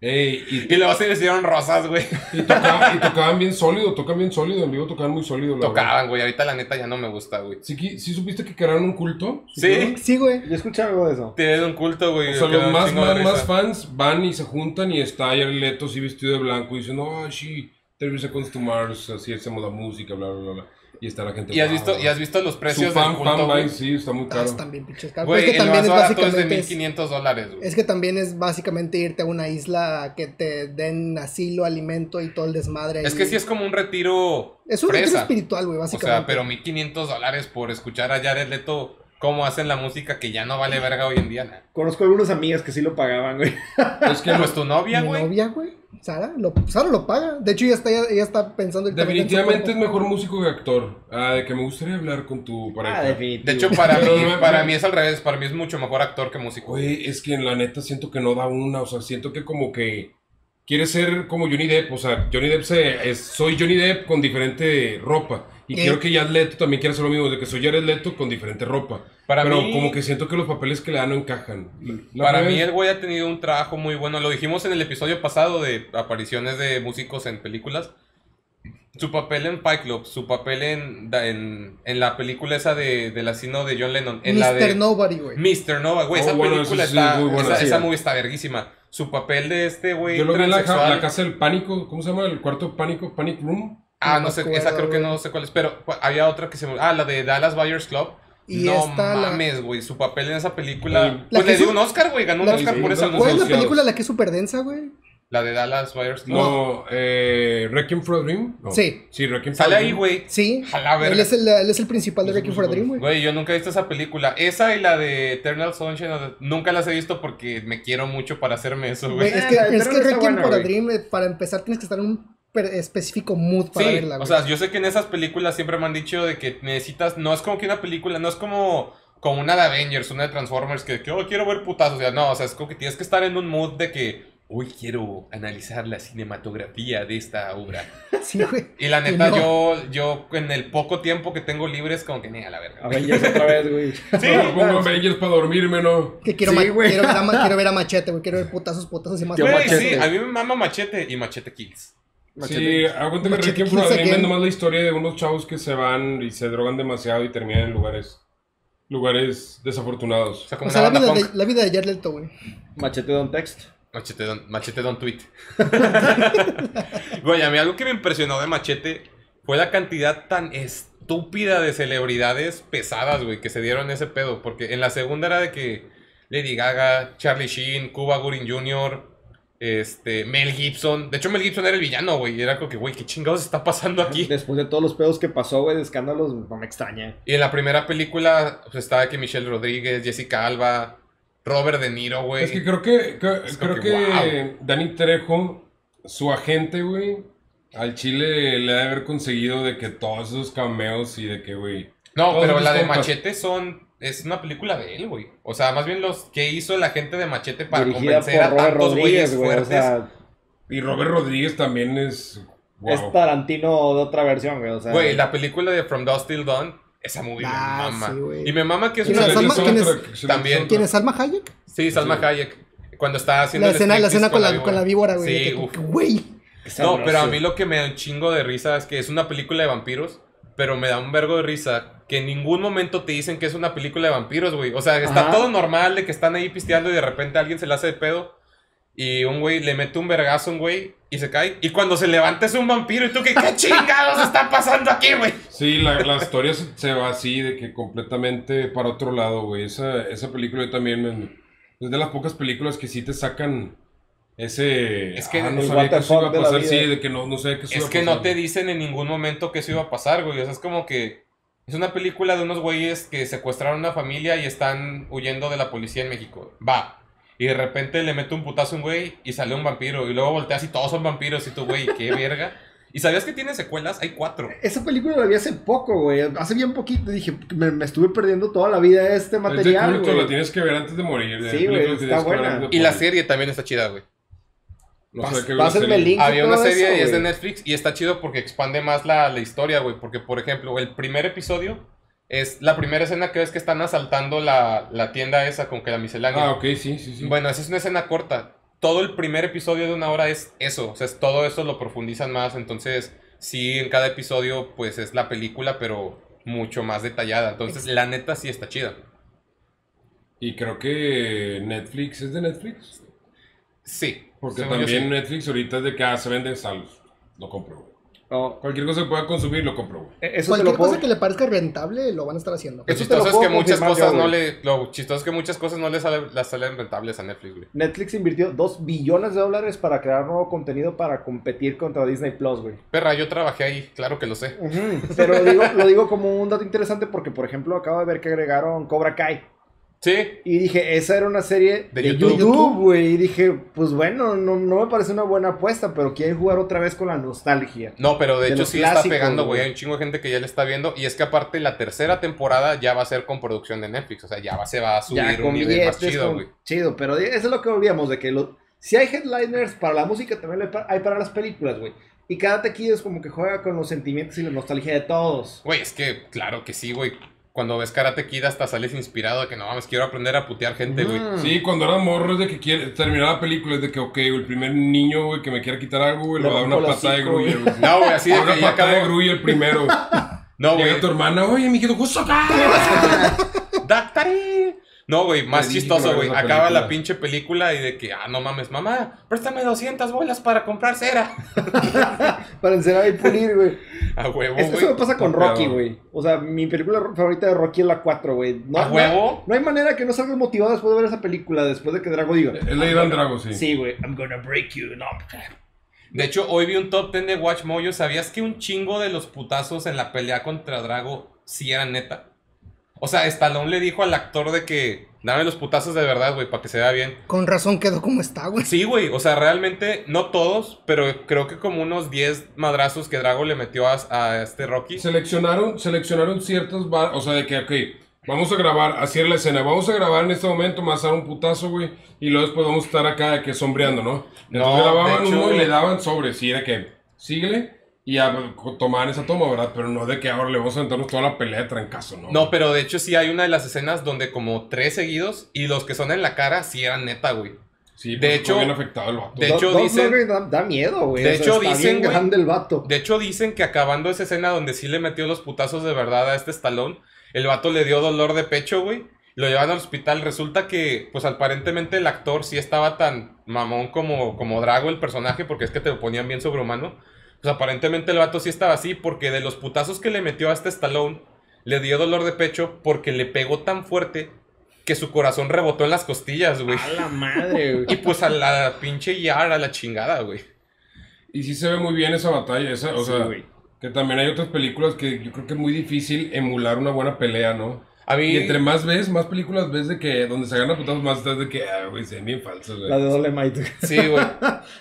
Ey, y, Y luego se les dieron rosas, güey. y tocaban, y tocaban bien sólido, tocan bien sólido. En vivo tocaban muy sólido. la verdad. Tocaban, güey. Ahorita la neta ya no me gusta, güey. ¿Sí, sí supiste que crearon un culto? Sí, Sí, güey. Yo escuché algo de eso. tienen un culto, güey. O sea, los más, más, más fans van y se juntan y está Jared Leto así vestido de blanco y dicen, no, sí, 30 Seconds to Mars, así hacemos la música, bla, bla, bla, bla. Y está la gente. ¿Y has "Wow, visto, wow". y has visto los Su precios fan, del culto, güey? sí, está muy Ah, caro. están bien pinches caros. Güey, es que el también más es barato es de básicamente. Es, 1500 dólares, güey. es que también es básicamente irte a una isla que te den asilo, alimento y todo el desmadre. Es ahí. que sí es como un retiro Es un retiro espiritual, güey, O básicamente. sea, pero 1500 dólares por escuchar a Jared Leto cómo hacen la música que ya no vale verga hoy en día. ¿no? Conozco algunas amigas que sí lo pagaban, güey. Es que Pues tu novia, Mi güey. novia, güey. Sara lo, Sara lo paga. De hecho, ella está, ella está pensando definitivamente es mejor músico que actor. Ah, de que me gustaría hablar con tu pareja. Ah, definitivo. De hecho, para mí, para mí es al revés. Para mí es mucho mejor actor que músico. Güey, es que en la neta siento que no da una, o sea, siento que como que quiere ser como Johnny Depp, o sea, Johnny Depp se, es- soy Johnny Depp con diferente ropa. Y ¿Qué? quiero que Jared Leto también quiera hacer lo mismo, de que soy Jared Leto con diferente ropa. Para Pero mí- como que siento que los papeles que le dan no encajan. La Para mí es- el güey ha tenido un trabajo muy bueno. Lo dijimos en el episodio pasado de apariciones de músicos en películas. Su papel en Fight Club, su papel en, en, en la película esa de, del asino de John Lennon. En la Mr. de Nobody, güey. Mr. Nova, güey. Oh, esa bueno, película sí está. buena, esa, sí. esa movie está verguísima. Su papel de este güey. Yo lo vi en la, la casa del pánico, ¿cómo se llama? El cuarto pánico, Panic Room. Ah, No sé, acuerdo, esa creo que no sé cuál es. Pero había otra que se me. Ah, la de Dallas Buyers Club. Y no mames, güey. Su papel en esa película. La pues le dio su- un Oscar, güey. Ganó un Oscar por sí, esa ¿Cuál es la película la que es súper densa, güey? La de Dallas Buyers Club. No, eh, Requiem for a Dream. No. Sí. Sí, Requiem for Sale a ahí, Dream. güey. Sí, A la verga. él es, el, él es el principal de Requiem for a Dream, güey. Güey, yo nunca he visto esa película. Esa y la de Eternal Sunshine, of the- nunca las he visto porque me quiero mucho para hacerme eso, Güey, es que, la es que Requiem buena, for a. Dream, eh, para empezar, tienes que estar en un específico mood para Sí, verla, o güey. sea, yo sé que en esas películas siempre me han dicho de que necesitas, no es como que una película, no es como, como una de Avengers, una de Transformers, que, que oh, quiero ver putazos, o sea, no, o sea, es como que tienes que estar en un mood de que, uy, quiero analizar la cinematografía de esta obra. *laughs* Sí, güey. Y la neta, no. yo, yo en el poco tiempo que tengo libre es como que, ni a la verga. Avengers otra vez, güey. *laughs* Sí, No, pongo Avengers para dormirme, ¿no? Que quiero, Sí, güey. quiero, ver a, ma- quiero *laughs* ver a Machete, güey. Quiero ver putazos, putazos y más. Güey, Machete. sí, a mí me mama Machete y Machete Kills. Sí, aguanta que Requiem for a Kills Dream nomás la historia de unos chavos que se van y se drogan demasiado y terminan en lugares lugares O desafortunados. sea, como O sea, la una banda vida, de, la vida de Jared Leto, güey. Machete Don Text. Machete don, machete don tweet. *laughs* Güey, a mí algo que me impresionó de Machete fue la cantidad tan estúpida de celebridades pesadas, güey, que se dieron ese pedo. Porque en la segunda era de que Lady Gaga, Charlie Sheen, Cuba Gooding Jr., este, Mel Gibson. De hecho, Mel Gibson era el villano, güey. Era como que, güey, ¿qué chingados está pasando aquí? Después de todos los pedos que pasó, güey, de escándalos, no me extraña. Y en la primera película pues, estaba que Michelle Rodríguez, Jessica Alba, Robert De Niro, güey. Es que creo que, que- creo que, que, wow. Danny Trejo, su agente, güey, al Chile le ha de haber conseguido de que todos esos cameos y de que, güey. No, pero la de compas. Machete son. Es una película de él, güey. O sea, más bien los que hizo la gente de Machete para Dirigida convencer a tantos güeyes. O fuertes. sea, Y Robert Rodríguez también es. Wow. es Tarantino de otra versión, güey. O sea, Güey, la película de From Dusk Till Dawn, esa movie Ah, me mama. sí, güey. y me mama que es ¿Quién una Salma- quién es- También. ¿Quién es Salma Hayek? Sí, Salma Sí. Hayek. Cuando está haciendo La el escena, la escena con, la, con la víbora, güey. Sí. Güey. No, pero a mí lo que me da un chingo de risa es que es una película de vampiros, pero me da un vergo de risa que en ningún momento te dicen que es una película de vampiros, güey. O sea, está Ajá. todo normal de que están ahí pisteando y de repente alguien se le hace de pedo y un güey le mete un vergazo a un güey y se cae. Y cuando se levanta es un vampiro y tú, ¿qué, qué chingados está pasando aquí, güey? Sí, la, la historia se, se va así, de que completamente para otro lado, güey. Esa, esa película yo también me- es de las pocas películas que sí te sacan ese... Es que ah, no sabía que eso iba a pasar, sí, de que no, no sé qué eso Es iba a que no te dicen en ningún momento que eso iba a pasar, güey. O sea, es como que es una película de unos güeyes que secuestraron a una familia y están huyendo de la policía en México. Va. Y de repente le mete un putazo a un güey y sale un vampiro. Y luego volteas y todos son vampiros. Y tú, güey, qué *laughs* verga. ¿Y sabías que tiene secuelas? Hay cuatro. Esa película la vi hace poco, güey. Hace bien poquito. Dije, me, me estuve perdiendo toda la vida este Es de material, culto, güey. la tienes que ver antes de morir. de Sí, güey, está buena. Y la serie también está chida, güey. No sé qué ver la Pásenme el link. Había una serie eso, y es de. Netflix y está chido porque expande más la, la historia, güey. Porque, por ejemplo, el primer episodio es la primera escena que ves que están asaltando la, la tienda esa con que la miscelánea. Ah, ok, sí, sí, sí. Bueno, esa es una escena corta. Todo el primer episodio de una hora es eso. O sea, es- todo eso lo profundizan más. Entonces, sí, en cada episodio, pues es la película, pero mucho más detallada. Entonces, la neta sí está chida. Y creo que Netflix es de Netflix. Sí. Porque según también sí. Netflix ahorita es de que ah, se venden salos. Lo compro, güey. No, Cualquier cosa que pueda consumir, lo compro, güey. e- eso Cualquier lo puedo... cosa que le parezca rentable lo van a estar haciendo. Lo Eso te lo chistoso es que muchas cosas yo, no le. Lo chistoso es que muchas cosas no le sale- las salen rentables a Netflix, güey. Netflix invirtió 2 billones de dólares para crear nuevo contenido para competir contra Disney Plus, güey. Perra, yo trabajé ahí, claro que lo sé. Pero lo digo, lo digo como un dato interesante porque, por ejemplo, acabo de ver que agregaron Cobra Kai. Sí, Y dije, esa era una serie De de, YouTube. Güey. Y dije, pues bueno, no, no me parece una buena apuesta, pero quieren jugar otra vez con la nostalgia. No, pero de, De hecho sí está pegando, güey. Hay un chingo de gente que ya le está viendo. Y es que aparte la tercera temporada ya va a ser con producción de Netflix. O sea, ya va, se va a subir Ya un nivel más chido, güey. chido, pero eso es lo que olvidamos, de que si hay headliners para la música, también hay pa- hay para las películas, güey. Y cada tequila es como que juega con los sentimientos y la nostalgia de todos. Güey, es que claro que sí, güey. Cuando ves Karate Kid hasta sales inspirado de que no mames, quiero aprender a putear gente, güey. Mm. Sí, cuando eras morro es de que quiere terminar la película, es de que, ok, el primer niño, güey, que me quiera quitar algo, güey, le va a dar una patada de grulla, güey. güey. No, güey, así de una que ya patada de grulla el primero. *laughs* No, güey. Llega tu hermana, oye, mijito, ¡Gusoka! *laughs* ¡Dactari! No, güey, más chistoso, güey. Acaba la pinche película y de que, ah, no mames, mamá, préstame 200 bolas para comprar cera. *laughs* Para encerar y pulir, güey. *laughs* A huevo, Es- Eso me güey. pasa con No, Rocky, güey. O sea, mi película favorita de Rocky es la 4, güey. No, ¿A huevo? No, hay manera que no salgas motivado después de ver esa película, después de que Drago diga. Es la Iván Drago, sí. Sí, güey. I'm gonna break you. No, De hecho, hoy vi un top 10 de Watch Mojo. ¿Sabías que un chingo de los putazos en la pelea contra Drago sí eran neta? O sea, Stallone le dijo al actor de que dame los putazos de verdad, güey, para que se vea bien. Con razón quedó como está, güey. Sí, güey, o sea, realmente no todos, pero creo que como unos 10 madrazos que Drago le metió a, a este Rocky. Seleccionaron, seleccionaron ciertos bar, o sea, de que, ok, vamos a grabar, así era la escena, vamos a grabar en este momento, más a dar un putazo, güey, y luego después vamos a estar acá de que sombreando, ¿no? Entonces No, grababan de hecho- uno y le daban sobre, sí, era que, síguele, y ya tomaban esa toma, ¿verdad? Pero no de que ahora le vamos a aventarnos toda la pelea de trancazo, ¿no? No, pero de hecho sí hay una de las escenas donde como tres seguidos y los que son en la cara sí eran neta, güey. Sí, de de hecho- bien afectado el vato. de hecho, dicen- da, da miedo, güey. de O sea, hecho, dicen, grande el vato. De hecho dicen que acabando esa escena donde sí le metió los putazos de verdad a este Stallone, el vato le dio dolor de pecho, güey. Lo llevan al hospital. Resulta que, pues aparentemente el actor sí estaba tan mamón como, como Drago, el personaje, porque es que te lo ponían bien sobrehumano. Pues aparentemente el vato sí estaba así, porque de los putazos que le metió a este Stallone, le dio dolor de pecho porque le pegó tan fuerte que su corazón rebotó en las costillas, güey. A la madre, güey. Y pues a la pinche Yar, a la chingada, güey. Y sí se ve muy bien esa batalla, esa, o Sí, sea, güey. que también hay otras películas que yo creo que es muy difícil emular una buena pelea, ¿no? A mí... Y entre más ves, más películas ves de que donde se agarran a putazos, más estás de que, ah, güey, se ven bien falsos, güey. La de Dolemite. Sí, güey.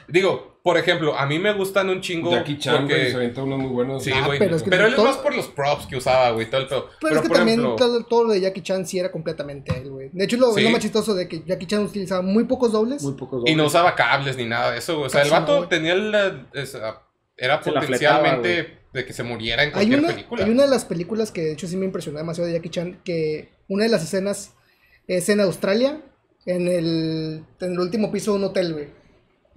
Digo, por ejemplo, a mí me gustan un chingo. Jackie Chan, güey, se porque... avienta unos muy buenos. Sí, Ah, güey. pero Pero, es que él es más por los props que usaba, güey, todo el pedo. Pero, es que por también ejemplo, todo, todo lo de Jackie Chan sí era completamente él, güey. De hecho, lo, Sí. lo más chistoso de que Jackie Chan utilizaba muy pocos dobles. Muy pocos Y no dobles. usaba cables ni nada de eso, güey. O sea, el Casi vato tenía el... esa- era Se la potencialmente fletaba, de que se muriera en Hay cualquier una, película. hay una de las películas que de hecho sí me impresionó demasiado de Jackie Chan, que una de las escenas es en Australia, en el, en el último piso de un hotel, güey.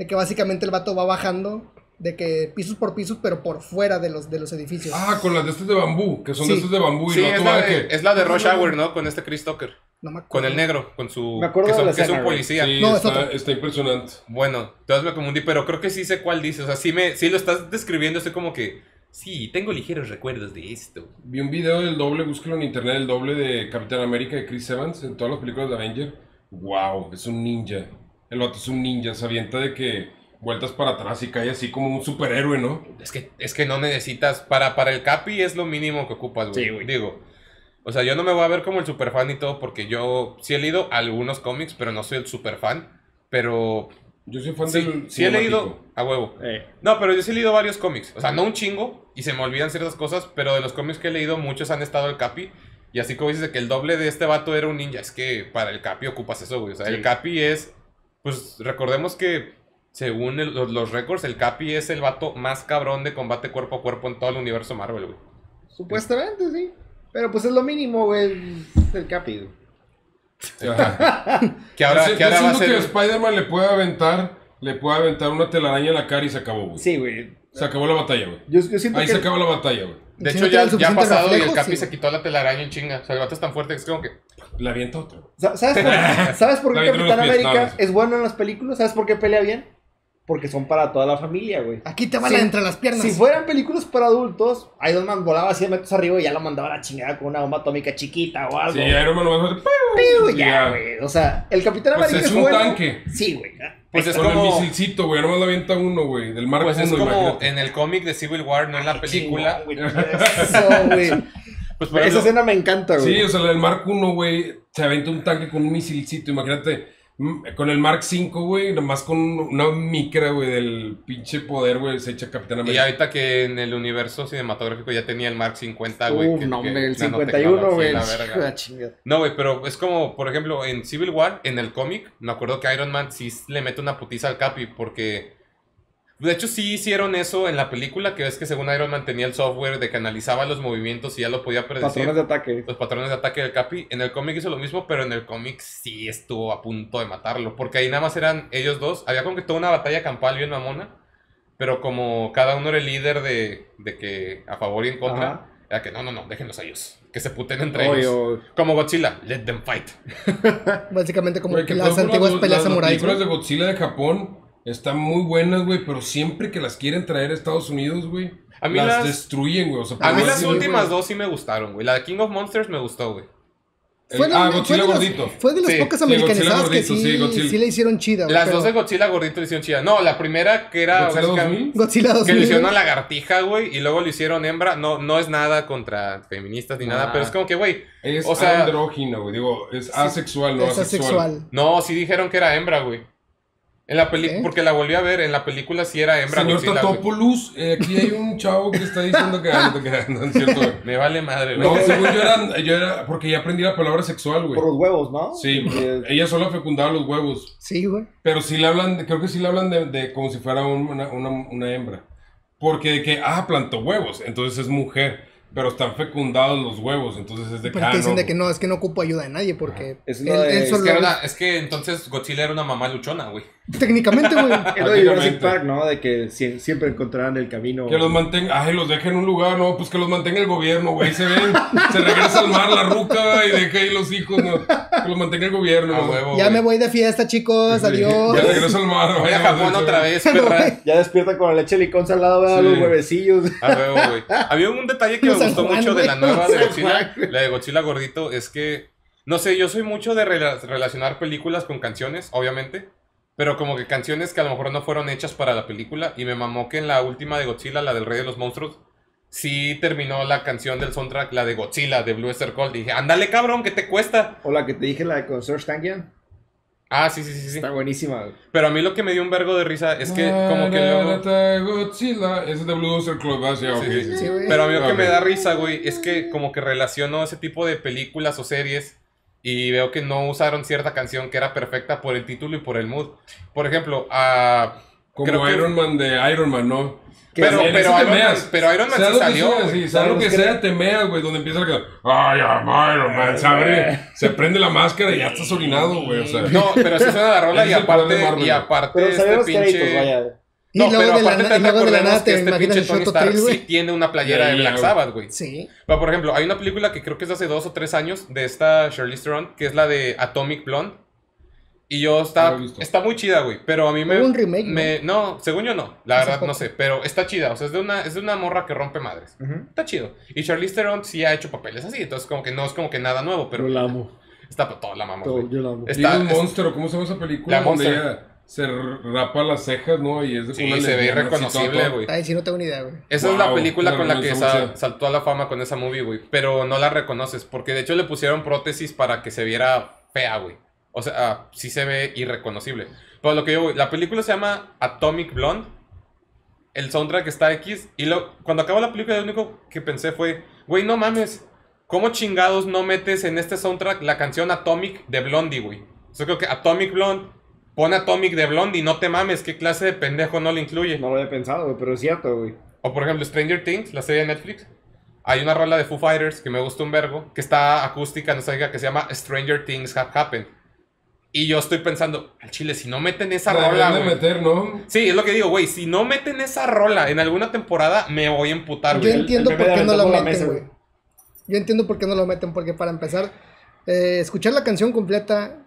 De que básicamente el vato va bajando, de que pisos por pisos, pero por fuera de los, de los edificios. Ah, con las de estas de bambú, que son Sí. de estas de bambú. Sí, y el es vato la, de, que- es la de Rush Hour, ¿no? Con este Chris Tucker. No me acuerdo. Con el negro, con su... Me acuerdo que, de la que es un policía. Sí, No, es está, otro. está impresionante. Bueno, entonces me confundí, pero creo que sí sé cuál dices. O sea, sí, me, sí lo estás describiendo, estoy como que... Sí, tengo ligeros recuerdos de esto. Vi un video del doble, búsquelo en internet, el doble de Capitán América de Chris Evans en todas las películas de Avenger. Wow, es un ninja. El vato es un ninja, se avienta de que vueltas para atrás y cae así como un superhéroe, ¿no? Es que, es que no necesitas. Para, para el Capi es lo mínimo que ocupas, güey. Sí, güey. Digo. O sea, yo no me voy a ver como el super fan y todo, porque yo sí he leído algunos cómics, pero no soy el super fan. Pero Yo soy fan sí, del sí he leído. A huevo. Eh, No, pero yo sí he leído varios cómics. O sea, no un chingo, y se me olvidan ciertas cosas, pero de los cómics que he leído, muchos han estado el Capi. Y así como dices de que el doble de este vato era un ninja, es que para el Capi ocupas eso, güey. O sea, Sí. el Capi es. Pues recordemos que, según el- los, los récords, el Capi es el vato más cabrón de combate cuerpo a cuerpo en todo el universo Marvel, güey. supuestamente, sí. Pero pues es lo mínimo, güey. El Capi, güey. *laughs* Que ahora, que ahora va a siento que ser. Spider-Man le puede aventar, le puede aventar una telaraña en la cara y se acabó, güey. Sí, güey. Se acabó la batalla, güey. Yo, yo siento Ahí que. se acaba la batalla, güey. De Si hecho, no ya, ha pasado y el Capi sí, se quitó la telaraña en chinga. O sea, el vato es tan fuerte que es como que. Le avienta otro. Sa- ¿Sabes por, *laughs* ¿sabes por qué La Capitán pies, América nada más. es bueno en las películas? ¿Sabes por qué pelea bien? Porque son para toda la familia, güey. Aquí te va Sí. la entre las piernas. Si fueran películas para adultos, Iron Man volaba 100 metros arriba y ya lo mandaba a la chingada con una bomba atómica chiquita o algo. Sí, Iron Man Pero y ya, güey. O sea, el Capitán Pues América es un bueno. tanque. Sí, güey. Pues es Con el como. misilcito, güey. Nomás le avienta uno, güey. Del Mark Pues es 1, como imagínate. en el cómic de Civil War, no en la película. Chingón, güey. Eso, güey. Pues Esa escena me encanta, güey. Sí, o sea, el Mark 1, güey, se avienta un tanque con un misilcito. Imagínate, mm, con el Mark 5, güey, nomás con una micra, güey, del pinche poder, güey, se echa Capitán Y América. ahorita que en el universo cinematográfico ya tenía el Mark 50, güey. Que- no, que hombre, el nanotecnología 51, y güey. No, güey, pero es como, por ejemplo, en Civil War, en el cómic, me acuerdo que Iron Man sí le mete una putiza al Capi porque... De hecho, sí hicieron eso en la película, que ves que según Iron Man tenía el software de que analizaba los movimientos y ya lo podía predecir. Patrones de ataque. Los patrones de ataque del Capi. En el cómic hizo lo mismo, pero en el cómic sí estuvo a punto de matarlo. Porque ahí nada más eran ellos dos. Había como que toda una batalla campal bien mamona. Pero como cada uno era el líder de, de que a favor y en contra, Ajá. Era que no, no, no, déjenlos a ellos. Que se puten entre Oye, ellos. Como Godzilla, let them fight. *laughs* Básicamente como que las antiguas las- peleas las samuráis. películas güey. de Godzilla de Japón están muy buenas, güey, pero siempre que las quieren traer a Estados Unidos, güey, las, las- destruyen, güey. O sea, A mí las que- últimas dos sí me gustaron, güey. La de King of Monsters me gustó, güey. el- Fue de- ah, fue Godzilla gordito. Fue de las Sí, pocas sí, americanizadas Godzilla que sí, gordito, sí, Godzilla. sí le hicieron chida. güey, Las pero dos de Godzilla gordito le hicieron chida. No, la primera que era ¿Godzilla básicamente- 2000? Godzilla que 2000. le hicieron a lagartija, güey, y luego le hicieron hembra. No, no es nada contra feministas ni nada, Ah. pero es como que, güey, Es O sea- andrógina, güey. Digo, es asexual, no Es asexual. asexual. no, sí dijeron que era hembra, güey. En la película, ¿Eh? porque la volví a ver, en la película sí era hembra. Señor Godzilla. Tatopoulos, eh, aquí hay un chavo que está diciendo que ah, no es cierto, güey. Me vale madre, güey. No, según yo era, yo era, porque ya aprendí la palabra sexual, güey. Por los huevos, ¿no? Sí, ella solo fecundaba los huevos. Sí, güey. Pero sí le hablan, de- creo que sí le hablan de, de como si fuera un- una, una, una hembra. Porque de que, ah, plantó huevos, entonces es mujer. Pero están fecundados los huevos, entonces es de que, Pero ah, te dicen no, de que no, es que no ocupo ayuda de nadie porque Es él, de- solo- Es que, era es que entonces Godzilla era una mamá luchona, güey. técnicamente, güey. *laughs* Lo de Jurassic. Park, ¿no? De que sie- siempre encontrarán el camino. Que los mantenga, ay, los deje en un lugar, no, pues que los mantenga el gobierno, güey, se ven, se regresa al mar la ruca y deja ahí los hijos, no, que los mantenga el gobierno, A no. huevo, Ya güey. me voy de fiesta, chicos. Sí, Adiós. Ya regresa al mar, a Japón se- otra vez, *laughs* perra. Ya despierta con la leche de licón salado. Sí. Los huevecillos. A huevo, güey. *laughs* Había un detalle que me San gustó Juan, mucho de la nueva de Godzilla, Juan, la de Godzilla gordito, es que, no sé, yo soy mucho de rela- relacionar películas con canciones, obviamente, pero como que canciones que a lo mejor no fueron hechas para la película, y me mamó que en la última de Godzilla, la del Rey de los Monstruos, sí terminó la canción del soundtrack, la de Godzilla, de Blue Cult, y dije, ándale cabrón, ¿qué te cuesta? O la que te dije, la de con Serge Tankian. Ah, sí, sí, sí, sí. Está buenísima. güey. Pero a mí lo que me dio un vergo de risa es que como que luego... Godzilla, ese es de Blue Oyster Club, ah, sí, Sí, sí, sí. Pero a mí lo que me da risa, güey, es que como que relaciono ese tipo de películas o series y veo que no usaron cierta canción que era perfecta por el título y por el mood. Por ejemplo, a... Como que- Iron Man de Iron Man, ¿no? Que Pero, pero, ese Iron Man, pero Iron Man Sea sí salió. sí, sea lo ¿Sabes que sea, te meas, güey, donde empieza canción. Ay, I'm Iron Man, se abre, se prende la máscara y ya estás orinado, güey, o sea. No, pero sí suena la *laughs* rola y el de aparte, Marvel, y aparte Pero este pinche... vaya. Y No, luego pero de la, aparte también luego de la nada que te este pinche el Tony Stark sí tiene una playera de Black. Sabbath, güey. Sí. Pero, por ejemplo, hay una película que creo que es de hace dos o tres años de esta Charlize Theron, que es la de Atomic Blonde. Y yo está, está muy chida, güey. Pero a mí me. Un remake, ¿no? me- ¿no? según yo no. La Hace verdad no sé. Pero está chida. O sea, es de una, es de una morra que rompe madres. Está chido. Y Charlize Theron sí ha hecho papeles así. Entonces, como que no es como que nada nuevo. Pero Yo la amo. está toda la mamá, Todo, yo la amo. Está- es- Monster, ¿o cómo se llama esa película? La Donde Monster. ella se rapa las cejas, ¿no? Y es de Sí, una se ve irreconocible, güey. Ay, sí, no tengo ni idea, güey. Esa es la película con la que sal- saltó a la fama con esa movie, güey. Pero no la reconoces, porque de hecho le pusieron prótesis para que se viera fea, güey. O sea, ah, sí se ve irreconocible. Pero lo que yo, güey, la película se llama Atomic Blonde. El soundtrack está X. Y lo, cuando acabó la película, lo único que pensé fue, güey, no mames. ¿Cómo chingados no metes en este soundtrack la canción Atomic de Blondie, güey? Yo creo que Atomic Blonde, pon Atomic de Blondie, no te mames, ¿qué clase de pendejo no le incluye? No lo había pensado, güey, pero es cierto, güey. O por ejemplo, Stranger Things, la serie de Netflix. Hay una rola de Foo Fighters que me gusta un vergo, que está acústica, no sé qué, que se llama Stranger Things Have Happened. Y yo estoy pensando, al chile, si no meten esa La rola, de meter, ¿no? Sí, es lo que digo, güey. Si no meten esa rola en alguna temporada, me voy a emputar, Yo güey. el- entiendo el por qué no la meten, güey. Yo entiendo por qué no lo meten, porque para empezar, eh, escuchar la canción completa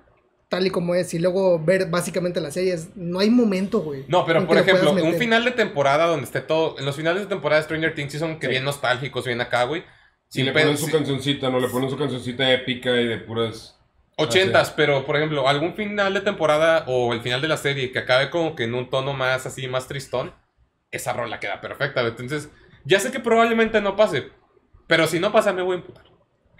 tal y como es y luego ver básicamente las series, no hay momento, güey. No, pero por ejemplo, un final de temporada donde esté todo. En los finales de temporada de Stranger Things sí son que Sí. bien nostálgicos, bien acá, güey. Si le ponen su sí- cancioncita, ¿no? Le ponen su cancioncita épica y de puras... Ochentas, pero por ejemplo, algún final de temporada o el final de la serie que acabe como que en un tono más así, más tristón, esa rola queda perfecta. Entonces, ya sé que probablemente no pase, pero si no pasa, me voy a emputar.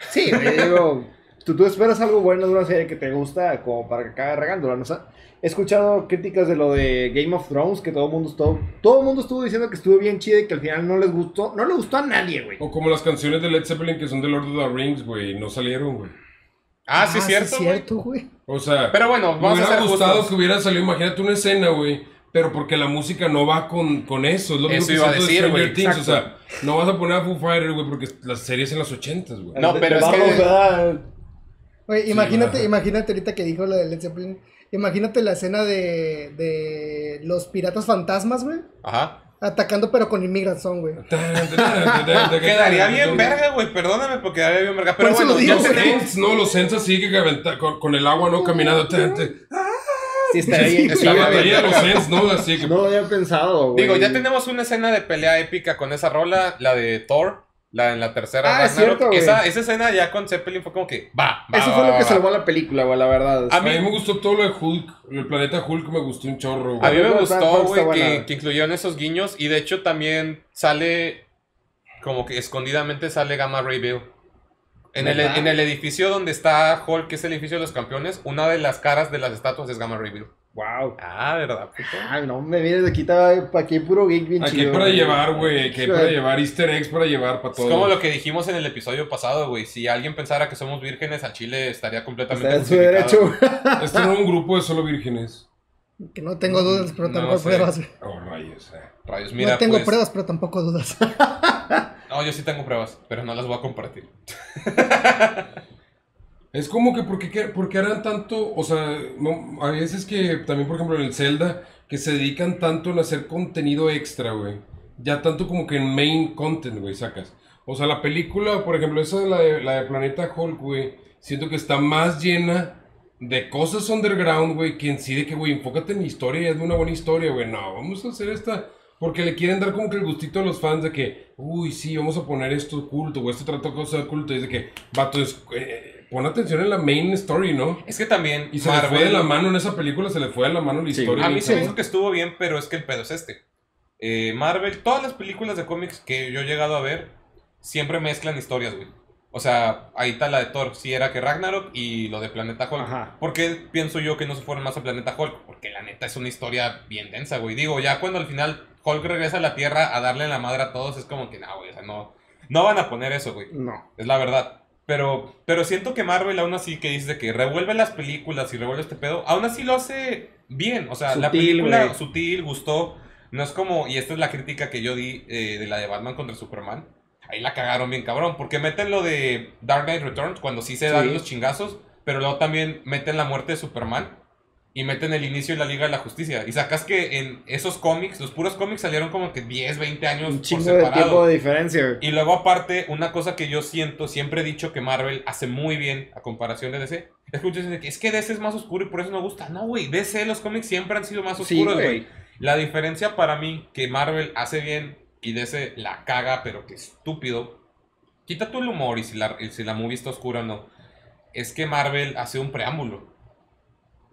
Sí, digo, tú, tú esperas algo bueno de una serie que te gusta como para que acabe regándola, ¿no? O sea, he escuchado críticas de lo de Game of Thrones, que todo el mundo estuvo, todo el mundo estuvo diciendo que estuvo bien chida y que al final no les gustó, no le gustó a nadie, güey. O como las canciones de Led Zeppelin que son de Lord of the Rings, güey, no salieron, güey. Ah, sí, es cierto. es güey. cierto, güey. O sea, Pero bueno, me vamos a hubiera ser gustado justos. que hubiera salido, imagínate una escena, güey, pero porque la música no va con, con eso, es lo mismo Eso que iba a de decir, güey, o sea, no vas a poner a Foo Fighters, güey, porque las series en los ochentas, güey. No, De- pero de es que-. Güey, imagínate, imagínate ahorita que dijo lo de Led Zeppelin. Imagínate la escena de, de los piratas fantasmas, güey. Ajá. Atacando pero con inmigración, güey. *laughs* Quedaría bien verga, güey. Perdóname, porque quedaría bien verga. Pero bueno, Los Saints, no, los Saints así que aventa- con, con el agua, ¿no? Caminando. Sí, estaría bien bien, La güey. batalla de los Saints, ¿no? Así que. No lo había pensado, güey. Digo, ya tenemos una escena de pelea épica con esa rola, la de Thor, la en la tercera. Ah, es cierto, esa, esa escena ya con Zeppelin fue como que va, va. Eso va, fue lo va, que va. salvó la película, güey, la verdad. A A mí mí- me gustó todo lo de Hulk. El planeta Hulk me gustó un chorro, A güey. mí me gustó, güey, que, que incluyeron esos guiños. Y de hecho también sale, como que escondidamente sale Gamma Ray Bill. En el, en el edificio donde está Hulk, que es el edificio de los campeones, una de las caras de las estatuas es Gamma Ray Bill. Wow. Ah, ¿verdad? puto? Ay, no me vienes de aquí, está- pa' aquí puro geek bien Aquí chido. para güey. llevar, güey. Aquí hay para llevar easter eggs para llevar para Es todo. como lo que dijimos en el episodio pasado, güey. Si alguien pensara que somos vírgenes al chile, estaría completamente Está en su derecho. Este no es un grupo de solo vírgenes. Que no tengo dudas, pero No tampoco sé. pruebas. Oh, rayos, eh. Rayos, mira, no tengo pues, pruebas, pero tampoco dudas. No, yo sí tengo pruebas, pero no las voy a compartir. *laughs* Es como que, ¿por qué, qué- por qué harán tanto? O sea, no- a veces que también, por ejemplo, en el Zelda, que se dedican tanto en hacer contenido extra, güey. Ya tanto como que en main content, güey, sacas. O sea, la película, por ejemplo, esa de la de, la de Planeta Hulk, güey, siento que está más llena de cosas underground, güey, que en sí de que, güey, enfócate en mi historia y hazme una buena historia, güey. No, vamos a hacer esta. Porque le quieren dar como que el gustito a los fans de que, uy, sí, vamos a poner esto culto, o esto trata cosas culto. Y es de que, vato, es, eh, pon atención en la main story, ¿no? Es que también Y se le fue de la mano en esa película, se le fue de la mano la Sí. historia. A mí se me hizo que estuvo bien, pero es que el pedo es este. Eh, Marvel, todas las películas de cómics que yo he llegado a ver, siempre mezclan historias, güey. O sea, ahí está la de Thor, si era que Ragnarok y lo de Planeta Hulk. Ajá. ¿Por qué pienso yo que no se fueron más a Planeta Hulk? Porque la neta es una historia bien densa, güey. Digo, ya cuando al final Hulk regresa a la Tierra a darle la madre a todos, es como que no, güey, o sea, no, no van a poner eso, güey. No. Es la verdad. Pero, pero siento que Marvel aún así que dice que revuelve las películas y revuelve este pedo, aún así lo hace bien. O sea, la película sutil, gustó. No es como, y esta es la crítica que yo di eh, de la de Batman contra Superman. Ahí la cagaron bien cabrón, porque meten lo de Dark Knight Returns cuando sí se dan Sí. los chingazos, pero luego también meten la muerte de Superman y meten el inicio de la Liga de la Justicia. Y sacas que en esos cómics, los puros cómics salieron como que 10, 20 años Un por chingo de separado. tiempo de diferencia. Y luego aparte, una cosa que yo siento, siempre he dicho que Marvel hace muy bien a comparación de DC. Es que muchos dicen que es que DC es más oscuro y por eso no gusta. No, güey, DC, los cómics siempre han sido más oscuros, güey. La diferencia para mí que Marvel hace bien y DC la caga, pero que estúpido. Quita tú el humor y si la, y si la movie está oscura o no. Es que Marvel hace un preámbulo.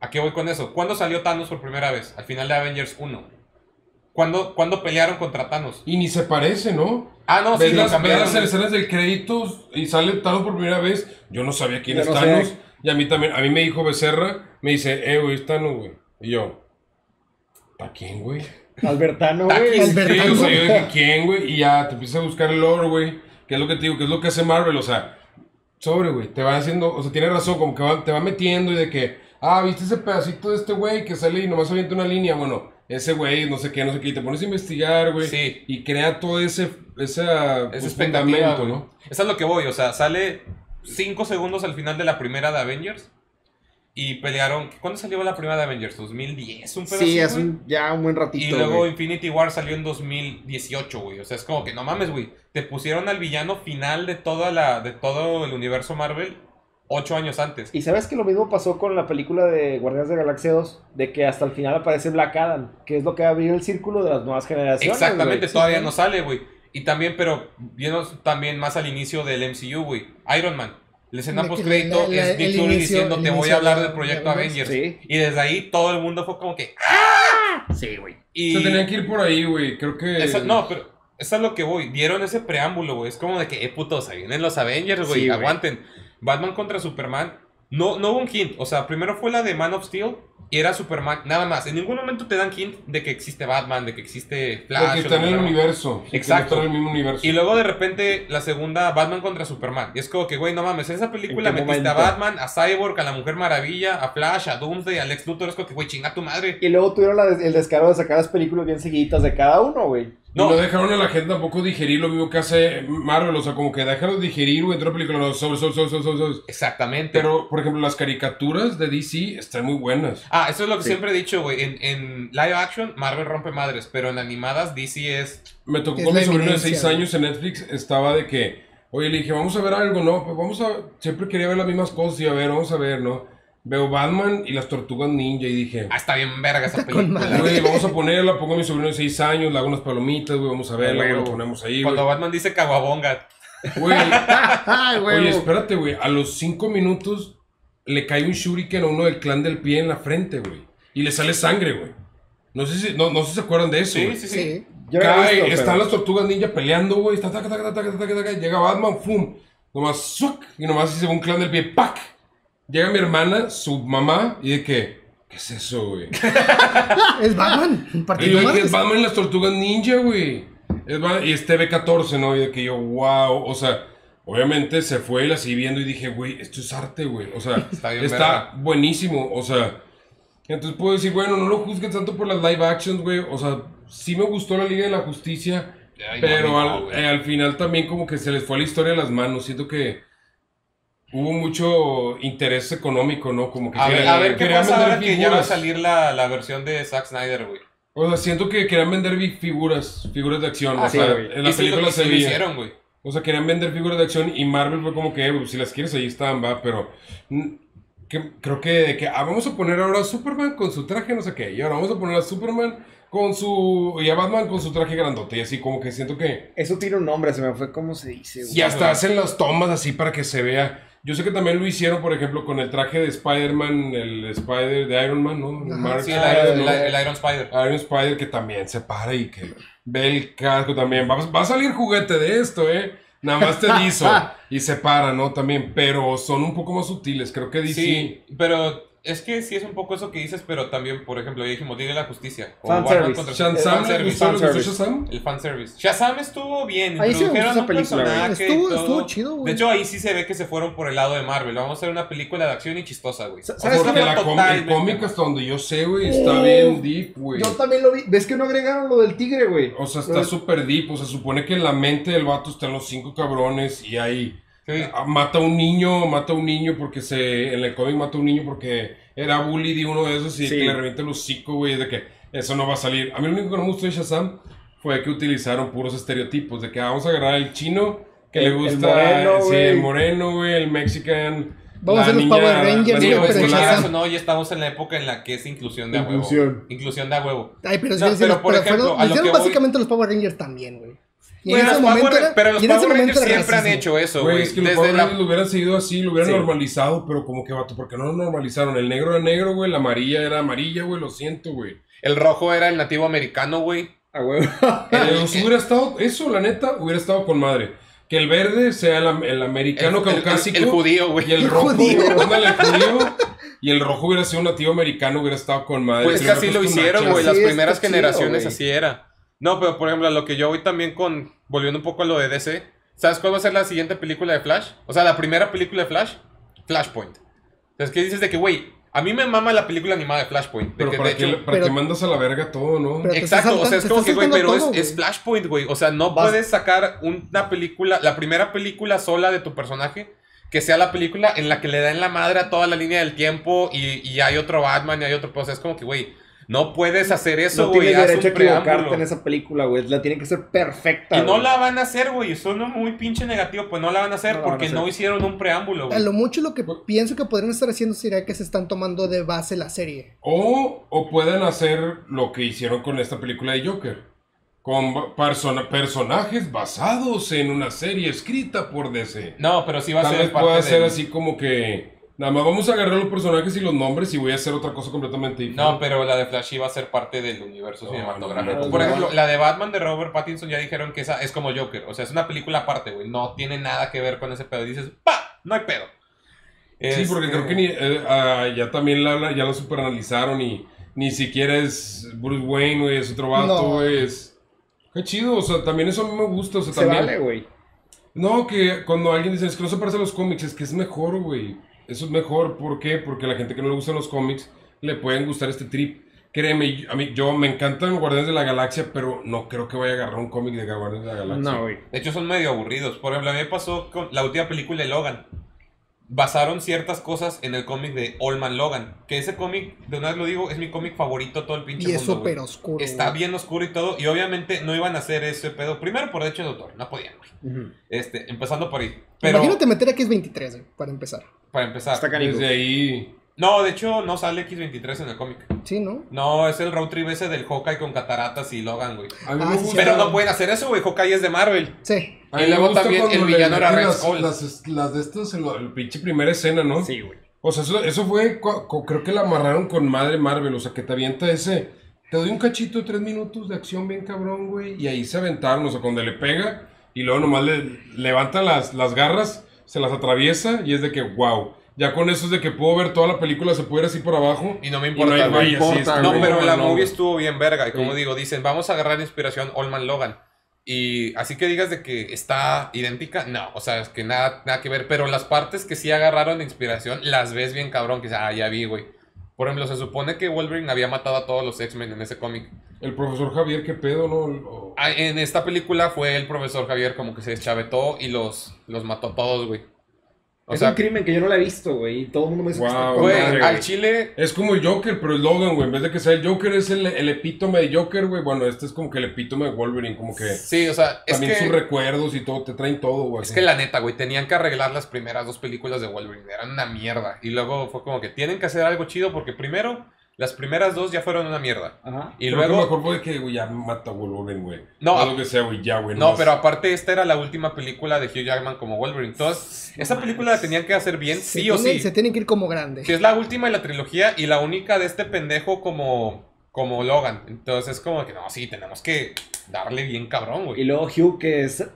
¿A qué voy con eso? ¿Cuándo salió Thanos por primera vez? Al final de Avengers 1. ¿Cuándo, ¿cuándo pelearon contra Thanos? Y ni se parece, ¿no? Ah, no, sí, las, escenas del crédito y sale Thanos por primera vez. Yo no sabía quién Yo es no Thanos. sé. Y a mí también, a mí me dijo Becerra, me dice, eh, güey, es Thanos, güey. Y yo, ¿para quién, güey? Albertano, güey. Sí, Albertano. o sea, yo dije, ¿quién, güey? Y ya te empiezas a buscar el lore, güey. ¿Qué es lo que te digo? ¿Qué es lo que hace Marvel? O sea, sobre, güey. Te va haciendo, o sea, tiene razón, como que va- te va metiendo y de que, ah, ¿viste ese pedacito de este güey que sale y nomás avienta una línea? Bueno, ese güey, no sé qué, no sé qué. Y te pones a investigar, güey. Sí. Y crea todo ese, ese Es pues, fundamento. ¿no? Eso es lo que voy, o sea, sale 5 segundos al final de la primera de Avengers. Y pelearon. ¿Cuándo salió la primera de Avengers? ¿2010? Un pedo Sí, así, es un, ya un buen ratito, Y luego. Infinity War salió en 2018, güey. O sea, es como que no mames, güey. Te pusieron al villano final de toda la, de todo el universo Marvel 8 años antes. Y sabes que lo mismo pasó con la película de Guardianes de la Galaxia 2, de que hasta el final aparece Black Adam, que es lo que va a abrir el círculo de las nuevas generaciones. Exactamente, todavía no sale, güey. Y también, pero viendo también más al inicio del MCU, güey. Iron Man. La escena De que post crédito la- la- es Nick Fury diciendo te voy a hablar de- del proyecto de Avengers. Sí. Y desde ahí todo el mundo fue como que. Sí, güey. Y Se tenían que ir por ahí, güey. Creo que. Eso- no, pero eso es lo que voy. Dieron ese preámbulo, güey. Es como de que, eh, putos, ahí vienen los Avengers, güey. Sí, güey. aguanten. Batman contra Superman. No, no hubo un hint. O sea, primero fue la de Man of Steel y era Superman. Nada más. En ningún momento te dan hint de que existe Batman, de que existe Flash. Porque o está en el universo. Exacto. está en el mismo universo. Y luego de repente la segunda, Batman contra Superman. Y es como que, güey, no mames, en esa película ¿En qué metiste a? Batman, a Cyborg, a la Mujer Maravilla, a Flash, a Doomsday, a Lex Luthor. Es como que, güey, chinga tu madre. Y luego tuvieron la des- el descaro de sacar las películas bien seguiditas de cada uno, güey. No. No, no dejaron a la gente tampoco digerir lo mismo que hace Marvel. O sea, como que déjalos digerir, güey, la película. No, sobre, sobre, sobre, sobre, sobre. exactamente. Pero, por ejemplo, las caricaturas de DC están muy buenas. Ah, eso es lo que Sí. siempre he dicho, güey. En, en live action, Marvel rompe madres, pero en animadas, DC es. Me tocó con mi sobrino de eminencia, 6 güey. años en Netflix, estaba de que, oye, le dije, vamos a ver algo, ¿no? Pues vamos a, siempre quería ver las mismas cosas y a ver, vamos a ver, ¿no? Veo Batman y las tortugas ninja y dije, Ah, está bien verga esa película. güey, vamos a ponerla, pongo a mi sobrino de 6 años, le hago unas palomitas, güey, vamos a verla, güey, la ponemos ahí, Cuando. Batman dice caguabonga. Güey, *laughs* Oye, espérate, güey. A los cinco minutos le cae un shuriken a uno del clan del pie en la frente, güey. Y le sale sangre, güey. No sé si, no, no sé si se acuerdan de eso, Sí, güey. sí, sí. Sí. Cae, visto, pero- están las tortugas ninja peleando, güey. Está, taca, taca, taca, taca, taca, llega Batman, ¡fum! Nomás, ¡suac! Y nomás dice un clan del pie, ¡pac! Llega mi hermana, su mamá, y de que, ¿qué es eso, güey? *laughs* Es Batman. Y yo Partido dije, es Batman y las tortugas ninja, güey. Es Ba- y es TV14, ¿no? Y de que yo, wow. O sea, obviamente se fue y la seguí viendo y dije, güey, esto es arte, güey. O sea, Está bien está buenísimo. O sea, entonces puedo decir, bueno, no lo juzguen tanto por las live actions, güey. O sea, sí me gustó la Liga de la Justicia. Ay, pero no, al, güey. eh, al final también como que se les fue la historia de las manos. Siento que hubo mucho interés económico, ¿no? Como que A ver, querían- a ver qué querían pasa vender ahora que ya va a figuras. salir la, la versión de Zack Snyder, güey. O sea, siento que querían vender figuras, figuras de acción. Ah, o sí, sea, güey. en la Y sí lo- película y sí se hicieron, güey. O sea, querían vender figuras de acción y Marvel fue como que, eh, si las quieres ahí están, va, pero que- creo que, de que ah, vamos a poner ahora a Superman con su traje, no sé qué, y ahora vamos a poner a Superman con su, y a Batman con su traje grandote, y así como que siento que, Eso tiene un nombre, se me fue cómo se dice, güey. y hasta hacen las tomas así para que se vea. Yo sé que también lo hicieron, por ejemplo, con el traje de Spider-Man, el Spider de Iron Man, ¿no? Ajá, Mark Sí, el, Iron, ¿no? el- el Iron Spider. Iron Spider que también se para y que ve el casco también. Va, va a salir juguete de esto, ¿eh? Nada más te dizo. *laughs* y se para, ¿no? También, pero son un poco más sutiles. Creo que DC... Sí, pero es que sí es un poco eso que dices, pero también, por ejemplo, ya dijimos, Liga de la Justicia. o Fan Batman service. contra- Shazam, el ¿le fanservice. gustó, le gustó fanservice. Shazam? El fanservice. Shazam estuvo bien. Ahí sí introdujeron esa un película, y Estuvo, todo. estuvo chido, güey. De hecho, ahí sí se ve que se fueron por el lado de Marvel. Vamos a hacer una película de acción y chistosa, güey. ¿sabes Porque qué? la com- el cómic hasta donde yo sé, güey, está Oh, bien deep, güey. Yo también lo vi. ¿Ves que no agregaron lo del tigre, güey? O sea, está del- súper deep. O sea, supone que en la mente del vato están los cinco cabrones y ahí... Ah, Mata a un niño, mata a un niño porque se. En el cómic mata a un niño porque era bully de uno de esos y Sí. que le revienta el hocico, güey. De que eso no va a salir. A mí lo único que no me gustó de Shazam fue que utilizaron puros estereotipos. De que ah, vamos a agarrar al chino que El- le el gusta. moreno, sí, el moreno, güey. El mexican. Vamos la a hacer los Power Rangers, Sí, pero Shazam. no, ya estamos en la época en la que es inclusión de a huevo. Inclusión. Inclusión de a huevo. Ay, pero, No, sí, sí, pero, los- por pero ejemplo, fueron- a lo hicieron que voy- básicamente los Power Rangers también, güey. Y Pero en ese los Power- momento era, pero los y en ese Power momento siempre han racismo. hecho eso, Güey, güey. es que los Desde Power la- lo hubieran seguido así, lo hubieran Sí. normalizado, pero como que vato, ¿por qué no lo normalizaron? El negro era negro, güey, la amarilla era amarilla, güey, lo siento, güey. El rojo era el nativo americano, güey. A huevo. *laughs* Eh, si hubiera estado, eso, la neta, hubiera estado con madre. Que el verde sea el, el americano El- el- caucásico. el judío, güey. Y el El rojo, judío. ándale, el judío. *laughs* Y el rojo hubiera sido un nativo americano, hubiera estado con madre. Pues que así lo hicieron, güey. Las primeras chido, generaciones güey. así era. No, pero por ejemplo, a lo que yo voy también con. Volviendo un poco a lo de DC. ¿Sabes cuál va a ser la siguiente película de Flash? O sea, la primera película de Flash. Flashpoint. Entonces, ¿qué dices de que, güey? A mí me mama la película animada de Flashpoint. De Pero que, para, de qué, hecho, para pero- qué mandas a la verga todo, ¿no? Exacto, o sea, es como que, güey, pero es. Flashpoint, güey. O sea, no Vas- puedes sacar una película, la primera película sola de tu personaje, que sea la película en la que le dan la madre a toda la línea del tiempo y, y hay otro Batman y hay otro. O sea, es como que, güey, no puedes hacer eso, no güey. tienes haz derecho a un equivocarte preámbulo. en esa película, güey. La tiene que ser perfecta. Y no la van a hacer, güey. Suena muy pinche negativo. Pues no la van a hacer No a porque hacer. no hicieron un preámbulo, A güey. lo mucho lo que pienso que podrían estar haciendo sería que se están tomando de base la serie. O, o pueden hacer lo que hicieron con esta película de Joker. Con persona- personajes basados en una serie escrita por DC. No, pero sí va a Tal ser vez parte pueda ser así como que... Nada más vamos a agarrar los personajes y los nombres y voy a hacer otra cosa completamente diferente. No, pero la de Flash iba a ser parte del universo No, cinematográfico. no, Por no. ejemplo, la de Batman de Robert Pattinson ya dijeron que esa es como Joker. O sea, es una película aparte, güey. No tiene nada que ver con ese pedo. Dices, ¡pa! No hay pedo. Sí, porque Este, creo que ni, eh, ah, ya también la, la- ya lo superanalizaron y ni siquiera es Bruce Wayne, güey, es otro vato, No. güey. es- Qué chido, o sea, también eso a mí me gusta, o sea, Se también... vale, güey. No, que cuando alguien dice, es que no se parece a los cómics, es que es mejor, güey. Eso es mejor, ¿por qué? Porque a la gente que no le gustan los cómics le pueden gustar este trip. Créeme, a mí, yo me encantan Guardianes de la Galaxia, pero no creo que vaya a agarrar un cómic de Guardianes de la Galaxia. No, güey. De hecho, son medio aburridos. Por ejemplo, a mí me pasó con la última película de Logan. basaron ciertas cosas en el cómic de Old Man Logan. Que ese cómic, de una vez lo digo, es mi cómic favorito todo el pinche Y es mundo, güey. súper oscuro. Está güey. bien oscuro y todo, y obviamente no iban a hacer ese pedo. Primero por derecho de autor, no podían, güey. Este, empezando por ahí. Pero, Imagínate meter aquí es 23, güey, para empezar. Para empezar. Está. Desde ahí. No, de hecho, no sale X23 en el cómic. Sí, ¿no? No, es el road trip ese del Hawkeye con cataratas y Logan, güey. Ah, sí. Pero no pueden hacer eso, güey. Hawkeye es de Marvel. Sí. A Y luego también cuando el le villano era Red las, Skull. Las, las de estos en la el pinche primera escena, ¿no? Sí, güey. O sea, eso, eso fue, creo que la amarraron con madre Marvel, o sea, que te avienta ese, te doy un cachito de tres minutos de acción bien cabrón, güey, y ahí se aventaron, o sea, cuando le pega, y luego nomás le levanta las, las garras, se las atraviesa, y es de que, wow, ya con eso es de que puedo ver toda la película, se puede ir así por abajo, Y no me importa, No, muy pero la movie estuvo bien verga. Y como Sí. digo, dicen, vamos a agarrar inspiración Old Man Logan. Y así que digas de que está idéntica, no, o sea, es que nada, nada que ver. Pero las partes que sí agarraron de inspiración, las ves bien cabrón, que dices, ah, ya vi, güey. Por ejemplo, se supone que Wolverine había matado a todos los X-Men en ese cómic. El profesor Javier, qué pedo, ¿no? Ah, En esta película fue el profesor Javier como que se deschavetó y los, los mató a todos, güey. O es sea, un crimen que yo no la he visto, güey. Y todo el mundo me dice que está Wow, güey, al chile Es como el Joker, pero el Logan, güey, en vez de que sea el Joker, es el, el epítome de Joker, güey, bueno, este es como que el epítome de Wolverine, como que... Sí, o sea, es También que, sus recuerdos y todo, te traen todo, güey. es así. que la neta, güey, tenían que arreglar las primeras dos películas de Wolverine. Eran una mierda. Y luego fue como que tienen que hacer algo chido porque primero, las primeras dos ya fueron una mierda. Ajá. Y que luego... mejor fue que, güey, ya mata a Wolverine, güey. No, No, lo que sea, güey, ya, güey. No, pero aparte esta era la última película de Hugh Jackman como Wolverine. Entonces, esa película la tenían que hacer bien, Se sí o tienen- sí. Se tienen que ir como grande. Si es la última de la trilogía y la única de este pendejo como, como Logan. Entonces es como que no, sí, tenemos que darle bien cabrón, Y güey. luego Hugh, que es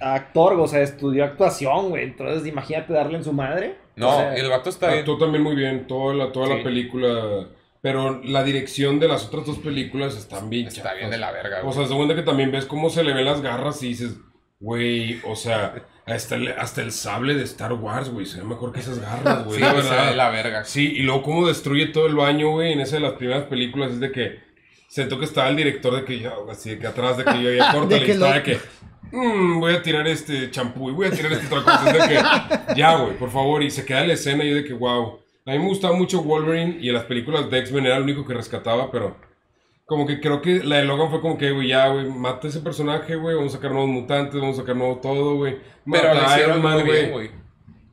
actor, o sea, estudió actuación, güey. Entonces, imagínate darle en su madre. No, O sea, el vato está bien. Actuó también muy bien, toda la, toda Sí. la película. Pero la dirección de las otras dos películas están bien Está bien de la verga, O güey. sea, se cuenta que también ves cómo se le ven las garras y dices, güey, o sea, hasta el, hasta el sable de Star Wars, güey, se ve mejor que esas garras, güey. Sí, la verdad. ve de la verga. Sí, y luego cómo destruye todo el baño, güey, en esa de las primeras películas es de que siento que estaba el director de que ya, así de que atrás de que yo ya *laughs* corta De la que historia de que "Mm, voy a tirar este champú y voy a tirar esta otra cosa. Es de que ya, güey, por favor, y se queda la escena y yo de que wow. A mí me gustaba mucho Wolverine y en las películas de X-Men era el único que rescataba, pero como que creo que la de Logan fue como que, güey, ya, güey, mata a ese personaje, güey, vamos a sacar nuevos mutantes, vamos a sacar nuevo todo, güey. Pero Mata a Iron Man, güey.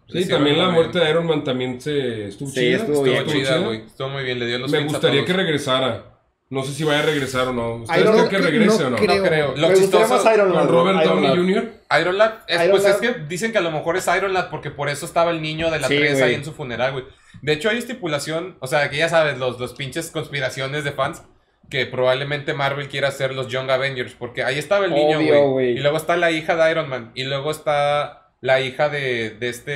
Sí, también la muerte bien. de Iron Man también se estuvo Sí, chida. estuvo Estuvo bien. chida, güey. Estuvo muy bien, le dio los Me gustaría que regresara. No sé si vaya a regresar o no. ¿Ustedes Iron creen Man que no regrese o no? creo. No creo. Lo me chistoso... más Iron. Con Robert Downey. Jr. Iron Lad, es, Iron pues Lad. es que dicen que a lo mejor es Iron Lad porque por eso estaba el niño de la Sí, 3 güey. ahí en su funeral, güey. De hecho hay estipulación, o sea, que ya sabes, los, los pinches conspiraciones de fans, que probablemente Marvel quiera hacer los Young Avengers, porque ahí estaba el niño, Obvio, güey. güey. Y luego está la hija de Iron Man, y luego está la hija de, de este,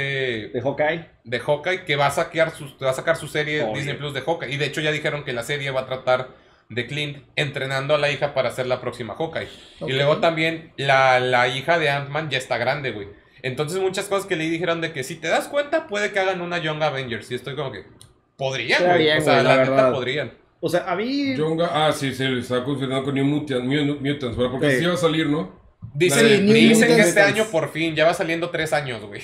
De Hawkeye. de Hawkeye, que va a sacar su, va a sacar su serie Obvio. Disney Plus de Hawkeye. Y de hecho ya dijeron que la serie va a tratar de Clint entrenando a la hija para ser la próxima Hawkeye. Y luego también la, la hija de Ant-Man ya está grande, güey. Entonces muchas cosas que le dijeron de que si te das cuenta puede que hagan una Young Avengers. Y estoy como que podrían, güey. bien, o sea, güey, la, la neta podrían. O sea, a mí. Jonga- ah, sí, sí, le estaba confundiendo con New Mutants, Mu- Mutants, ¿verdad? Porque Sí. sí iba a salir, ¿no? Dicen, Sí, New dicen que Mutants. este año por fin, ya va saliendo tres años, güey.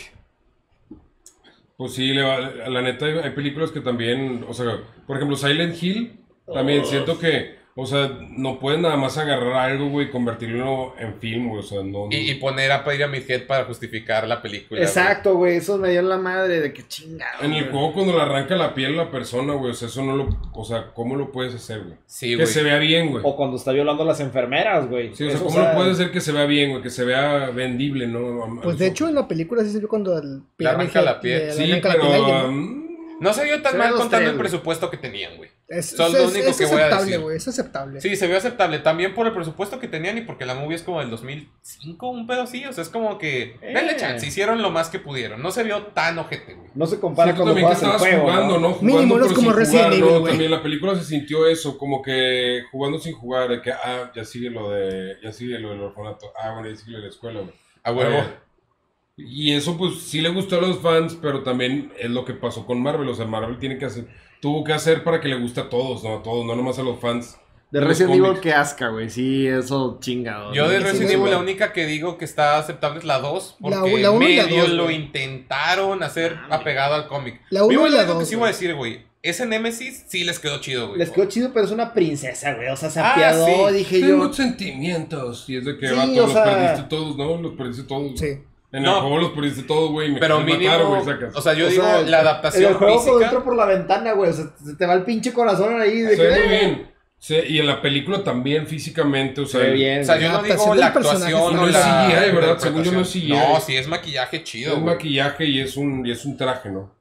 Pues sí, le va- la neta hay películas que también, o sea, por ejemplo, Silent Hill, también siento que, o sea, no pueden nada más agarrar algo, güey, y convertirlo en film, güey, o sea, no... Y, y poner a Pyramid Head para justificar la película. Exacto, güey. Eso me dio la madre de que chingado. En el güey. juego cuando le arranca la piel a la persona, güey, o sea, eso no lo, o sea, ¿cómo lo puedes hacer, güey? Sí, que güey. se vea bien, güey. O cuando está violando a las enfermeras, güey. Sí, o sea, Eso, ¿cómo lo puedes hacer que se vea bien, güey? Que se vea vendible, ¿no? A- a Pues de hecho en la película sí se vio cuando el Le arranca la piel. Sí, arranca la piel a pero... um, No se vio tan Se mal contando tres, el presupuesto que tenían, güey. Es, Eso es lo único es que voy a aceptable, decir. güey, es aceptable. Sí, se vio aceptable. También por el presupuesto que tenían y porque la movie es como del 2005, un pedo así. O sea, es como que. Eh. Denle chance. Hicieron lo más que pudieron. No se vio tan ojete, güey. No se compara cuando también que estabas juego. jugando, ¿no? ¿no? Mínimo, no es como Resident jugar, Evil, ¿no? güey. También la película se sintió eso, como que jugando sin jugar, de que, ah, ya sigue lo de, ya sigue lo del orfanato, ah, bueno, ya sigue lo de la escuela, güey. A huevo. Eh, Y eso, pues, sí le gustó a los fans, pero también es lo que pasó con Marvel, o sea, Marvel tiene que hacer, tuvo que hacer para que le guste a todos, ¿no? A todos, no nomás a los fans De Resident Evil, qué asca, güey. Sí, eso chingado. Yo de Resident Evil la única que digo que está aceptable es la 2. La Porque u- la uno y la medio dos, lo güey. intentaron hacer apegado al cómic. La uno Yo y la lo único que dos, sí voy a decir, güey. Ese Nemesis sí les quedó chido, güey. Les quedó chido, pero es una princesa, güey. O sea, se Ah, apiadó, sí. dije Tengo yo. sentimientos. Y es de que Sí, vato, los sea- perdiste todos, ¿no? Los perdiste todos. Sí. En No. el juego los perdiste todos, güey. Pero mínimo, matar, güey, sacas. o sea, yo O digo, sea, la adaptación En el juego física. entro por la ventana, güey. O sea, se te va el pinche corazón ahí. De se ve que, muy "Eh". bien. Sí, y en la película también físicamente, o Se sea. ve bien. O sea, yo no digo la actuación no es la CGI, ¿verdad? Según yo no es. CGI. No, sí es maquillaje chido. es güey. maquillaje y es un, y es un traje, ¿no?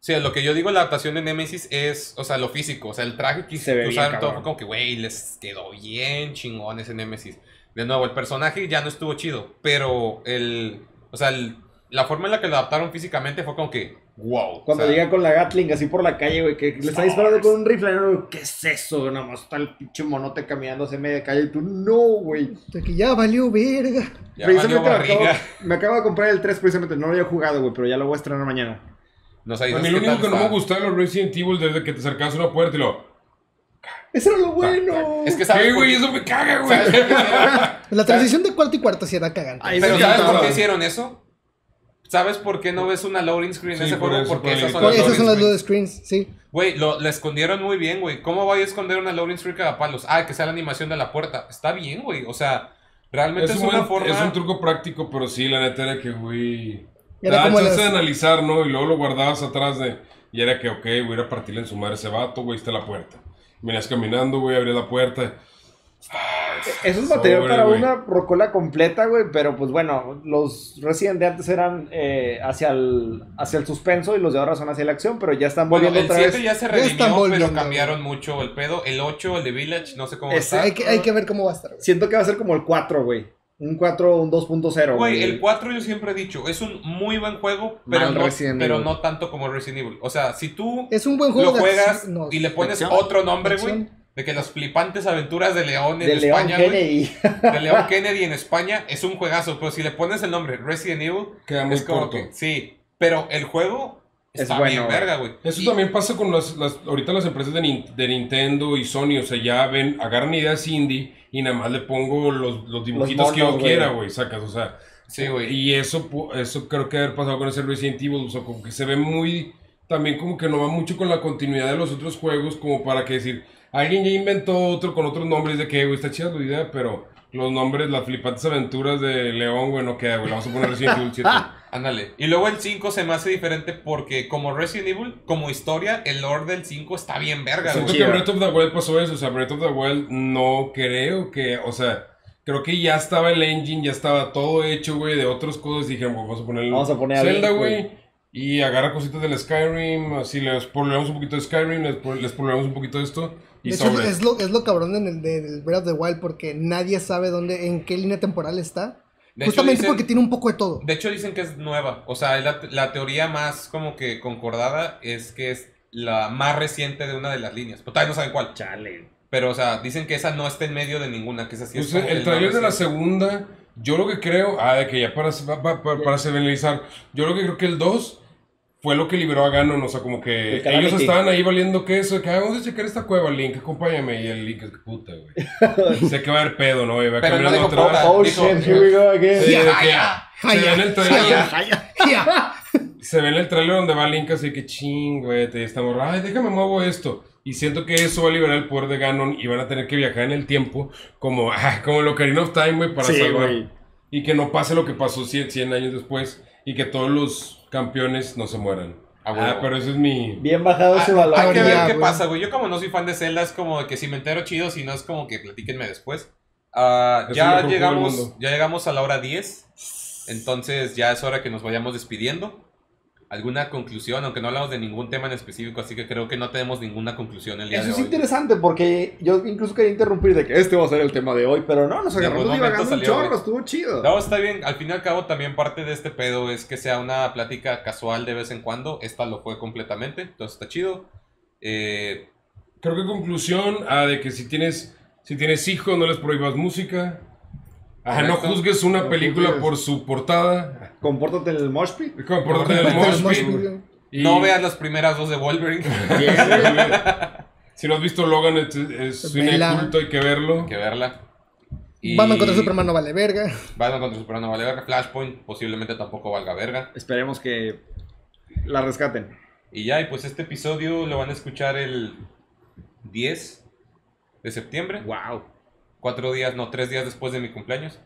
Sí, lo que yo digo la adaptación de Nemesis es, o sea, lo físico, o sea, el traje que, Se ve que bien, usaron todo fue como que, güey, les quedó bien chingón ese Nemesis. De nuevo, el personaje ya no estuvo chido, pero el, o sea, el- la forma en la que lo adaptaron físicamente fue como que, wow. Cuando o sea, llega con la Gatling así por la calle, güey, que le está disparando con un rifle, ¿no? ¿qué es eso? Nada más está el pinche monote caminando hacia media calle y tú, no, güey. De que ya valió verga. ya valió Precisamente me acabo, barriga. me acabo de comprar el 3 precisamente, no lo había jugado, güey, pero ya lo voy a estrenar mañana. No sé, A mí lo único que no me gustaba de los Resident Evil desde que te acercabas a una puerta y lo. Eso era lo bueno. Es que sabes ¿Qué, por güey? Eso me caga, güey. La transición de cuarto y cuarto sí era cagante. Pero sí, ¿sabes por qué hicieron eso? ¿Sabes por qué no ves una loading screen en Sí, ese por juego? eso, Porque por esas son las Esas loading son las screens. load screens, sí. Güey, lo, la escondieron muy bien, güey. ¿Cómo voy a esconder una loading screen cada palos? Ah, que sea la animación de la puerta. Está bien, güey. O sea, realmente Es es, un, una buen- forma... es un truco práctico, pero sí, la neta era que, güey. Era como chance las- de analizar, ¿no? Y luego lo guardabas atrás de. Y era que, ok, voy a ir a partirle en su madre ese vato, güey, está la puerta. Venías caminando, güey, abrías la puerta. Eso es material Sobre, para güey. una rocola completa, güey, pero pues bueno, los Resident de antes eran eh, hacia, el, hacia el suspenso y los de ahora son hacia la acción, pero ya están Bueno, volviendo el otra 7 vez. ya se redimió, pero cambiaron mucho el pedo. El 8, el de Village, no sé cómo Ese- está. Hay que, hay que ver cómo va a estar. güey. Siento que va a ser como el 4, güey. Un 4, un 2.0. Güey, el 4 yo siempre he dicho, es un muy buen juego, pero, no, pero no tanto como Resident Evil. O sea, si tú Es un buen juego lo juegas acción- no, y le pones acción. otro nombre, güey, de que las flipantes aventuras de León en de León España, de León *laughs* Kennedy en España, es un juegazo, pero si le pones el nombre Resident Evil, Queda muy es como corto. que, sí, pero el juego Es está bueno, bien verga, güey. Eso Y- también pasa con las, las- ahorita las empresas de, Nin- de Nintendo y Sony, o sea, ya ven, agarran ideas indie y nada más le pongo los, los dibujitos que yo quiera, güey, sacas, o sea. Sí, güey. Y eso, eso creo que haber pasado con ese Resident Evil, o sea, como que se ve muy, también como que no va mucho con la continuidad de los otros juegos, como para que decir, alguien ya inventó otro con otros nombres de que, güey, está chida la idea, pero los nombres, las flipantes aventuras de León, güey, no queda, güey, le vamos a poner Resident Evil 7. *laughs* Ándale. Y luego el 5 se me hace diferente porque como Resident Evil, como historia, el lore del 5 está bien verga, Siento güey. que. Breath of the Wild pasó eso, o sea, Breath of the Wild no creo que, o sea, creo que ya estaba el engine, ya estaba todo hecho, güey, de otras cosas, dijeron, pues, vamos a poner Vamos a poner a Zelda, Link, güey, y agarra cositas del Skyrim, así les problemamos un poquito de Skyrim, les, problemamos un poquito de esto, y De hecho, sobre. es lo, es lo cabrón en el del Breath of the Wild porque nadie sabe dónde, en qué línea temporal está. De hecho, Justamente dicen- porque tiene un poco de todo. De hecho, dicen que es nueva. O sea, la, la teoría más como que concordada es que es la más reciente de una de las líneas. Pero todavía no saben cuál. Chale. Pero, o sea, dicen que esa no está en medio de ninguna, que esa sí es Pues, el trailer de la segunda, yo lo que creo, ah, de que ya para, para, para, para yo lo que creo que el 2 fue lo que liberó a Ganon, o sea, como que El ellos estaban ahí valiendo queso, que "Ah, vamos a checar esta cueva, Link, acompáñame, y el Link, es que puta, güey. *laughs* sé que va a haber pedo, ¿no? Y va Pero no caminando atrás. puta. Oh dijo- shit, here we go again. Sí, se ve en el trailer, Ya. Ya. se ve en el trailer donde va Link así que ching, güey, te estamos, ay, déjame muevo esto. Y siento que eso va a liberar el poder de Ganon y van a tener que viajar en el tiempo como, *laughs* ah, como el Ocarina of Time, güey, para Sí, salvar. güey. Y que no pase lo que pasó 100, 100 años después y que todos los campeones no se mueran. Ah, Ah, huevo. pero eso es mi... Bien bajado ese Ah, valor. Hay que ver Ya, qué güey. pasa, güey. Yo como no soy fan de Zelda, es como de que si me entero chido, si no es como que platíquenme después. Ah, ya llegamos ya llegamos a la hora 10. Entonces ya es hora que nos vayamos despidiendo. ¿Alguna conclusión? Aunque no hablamos de ningún tema en específico, así que creo que no tenemos ninguna conclusión el día Eso de es hoy. interesante porque yo incluso quería interrumpir de que este va a ser el tema de hoy, pero no, nos agarramos divagando un chorro, güey. estuvo chido. No, está bien. Al fin y al cabo, también parte de este pedo es que sea una plática casual de vez en cuando. Esta lo fue completamente, entonces está chido. Eh, Creo que conclusión, ah, de que si tienes, si tienes hijos no les prohíbas música. Ah, no juzgues una No película juzgues. por su portada. Compórtate en el mosh pit. Compórtate en el Compórtate en el mosh pit. mosh pit. Y- No veas las primeras dos de Wolverine. *laughs* Si no has visto Logan, es, es cine culto, hay que verlo. Hay que verla. Y Batman contra Superman no vale verga. Batman contra Superman no vale verga. Flashpoint posiblemente tampoco valga verga. Esperemos que la rescaten. Y ya, y pues este episodio lo van a escuchar el 10 de septiembre. Wow. Cuatro días, no, tres días después de mi cumpleaños.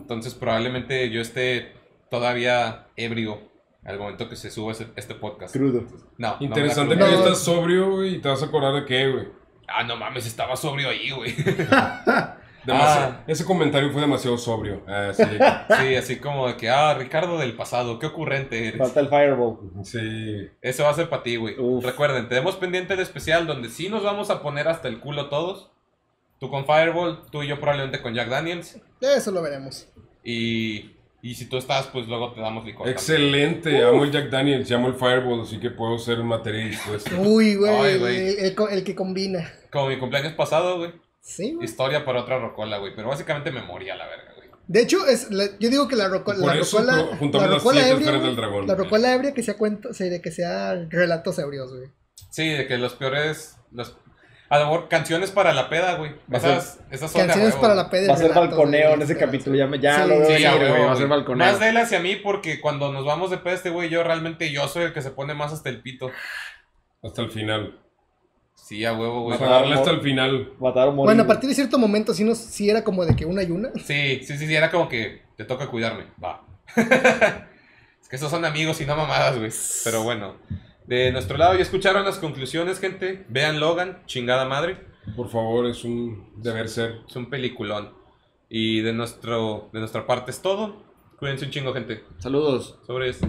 Entonces probablemente yo esté todavía ebrio al momento que se suba ese- este podcast. Crudo. No, no Interesante que cruda. ya No. estás sobrio, güey, y te vas a acordar de qué, güey. Ah, no mames, estaba sobrio ahí, güey. *laughs* Ah. Ese comentario fue demasiado sobrio. Ah, sí. *laughs* Sí, así como de que, ah, Ricardo del pasado, qué ocurrente eres. Falta el Fireball. sí. Eso va a ser para ti, güey. Recuerden, tenemos pendiente el especial donde sí nos vamos a poner hasta el culo todos. Tú con Fireball, tú y yo probablemente con Jack Daniels. Eso lo veremos. Y, y si tú estás, pues luego te damos licor. también. Excelente. Amo el Jack Daniels, amo el Fireball, así que puedo ser un material dispuesto. Uy, güey. El, güey. el co- el que combina. Como mi cumpleaños pasado, güey. Sí, güey. Historia para otra rocola, güey. Pero básicamente me moría la verga, güey. De hecho, es, la- yo digo que la, roco- la eso rocola. la rocola siete ebria, del dragón. La rocola ebria que sea cuento, sí, de que sea relatos ebrios, güey. Sí, de que los peores. Los, a lo mejor canciones para la peda, güey. Esas, esas son Canciones para la peda. Va a ser balconeo en ese capítulo. Ya, me- ya Sí, lo veo Sí, venir, güey. Va a ser balconeo. Más de él hacia mí porque cuando nos vamos de peda este güey, yo realmente yo soy el que se pone más hasta el pito. Hasta el final. Sí, a huevo, güey. Vamos a darle hasta el final. Matar o morir. Bueno, a partir de cierto momento sí, nos, sí era como de que una y una. Sí, sí, sí, sí, era como que te toca cuidarme. Va. *laughs* es que esos son amigos y no mamadas, güey. Pero bueno. De nuestro lado ya escucharon las conclusiones, gente. Vean Logan, chingada madre. Por favor, es un deber ser. Es un peliculón. Y de nuestro de nuestra parte es todo. Cuídense un chingo, gente. Saludos. Sobre esto.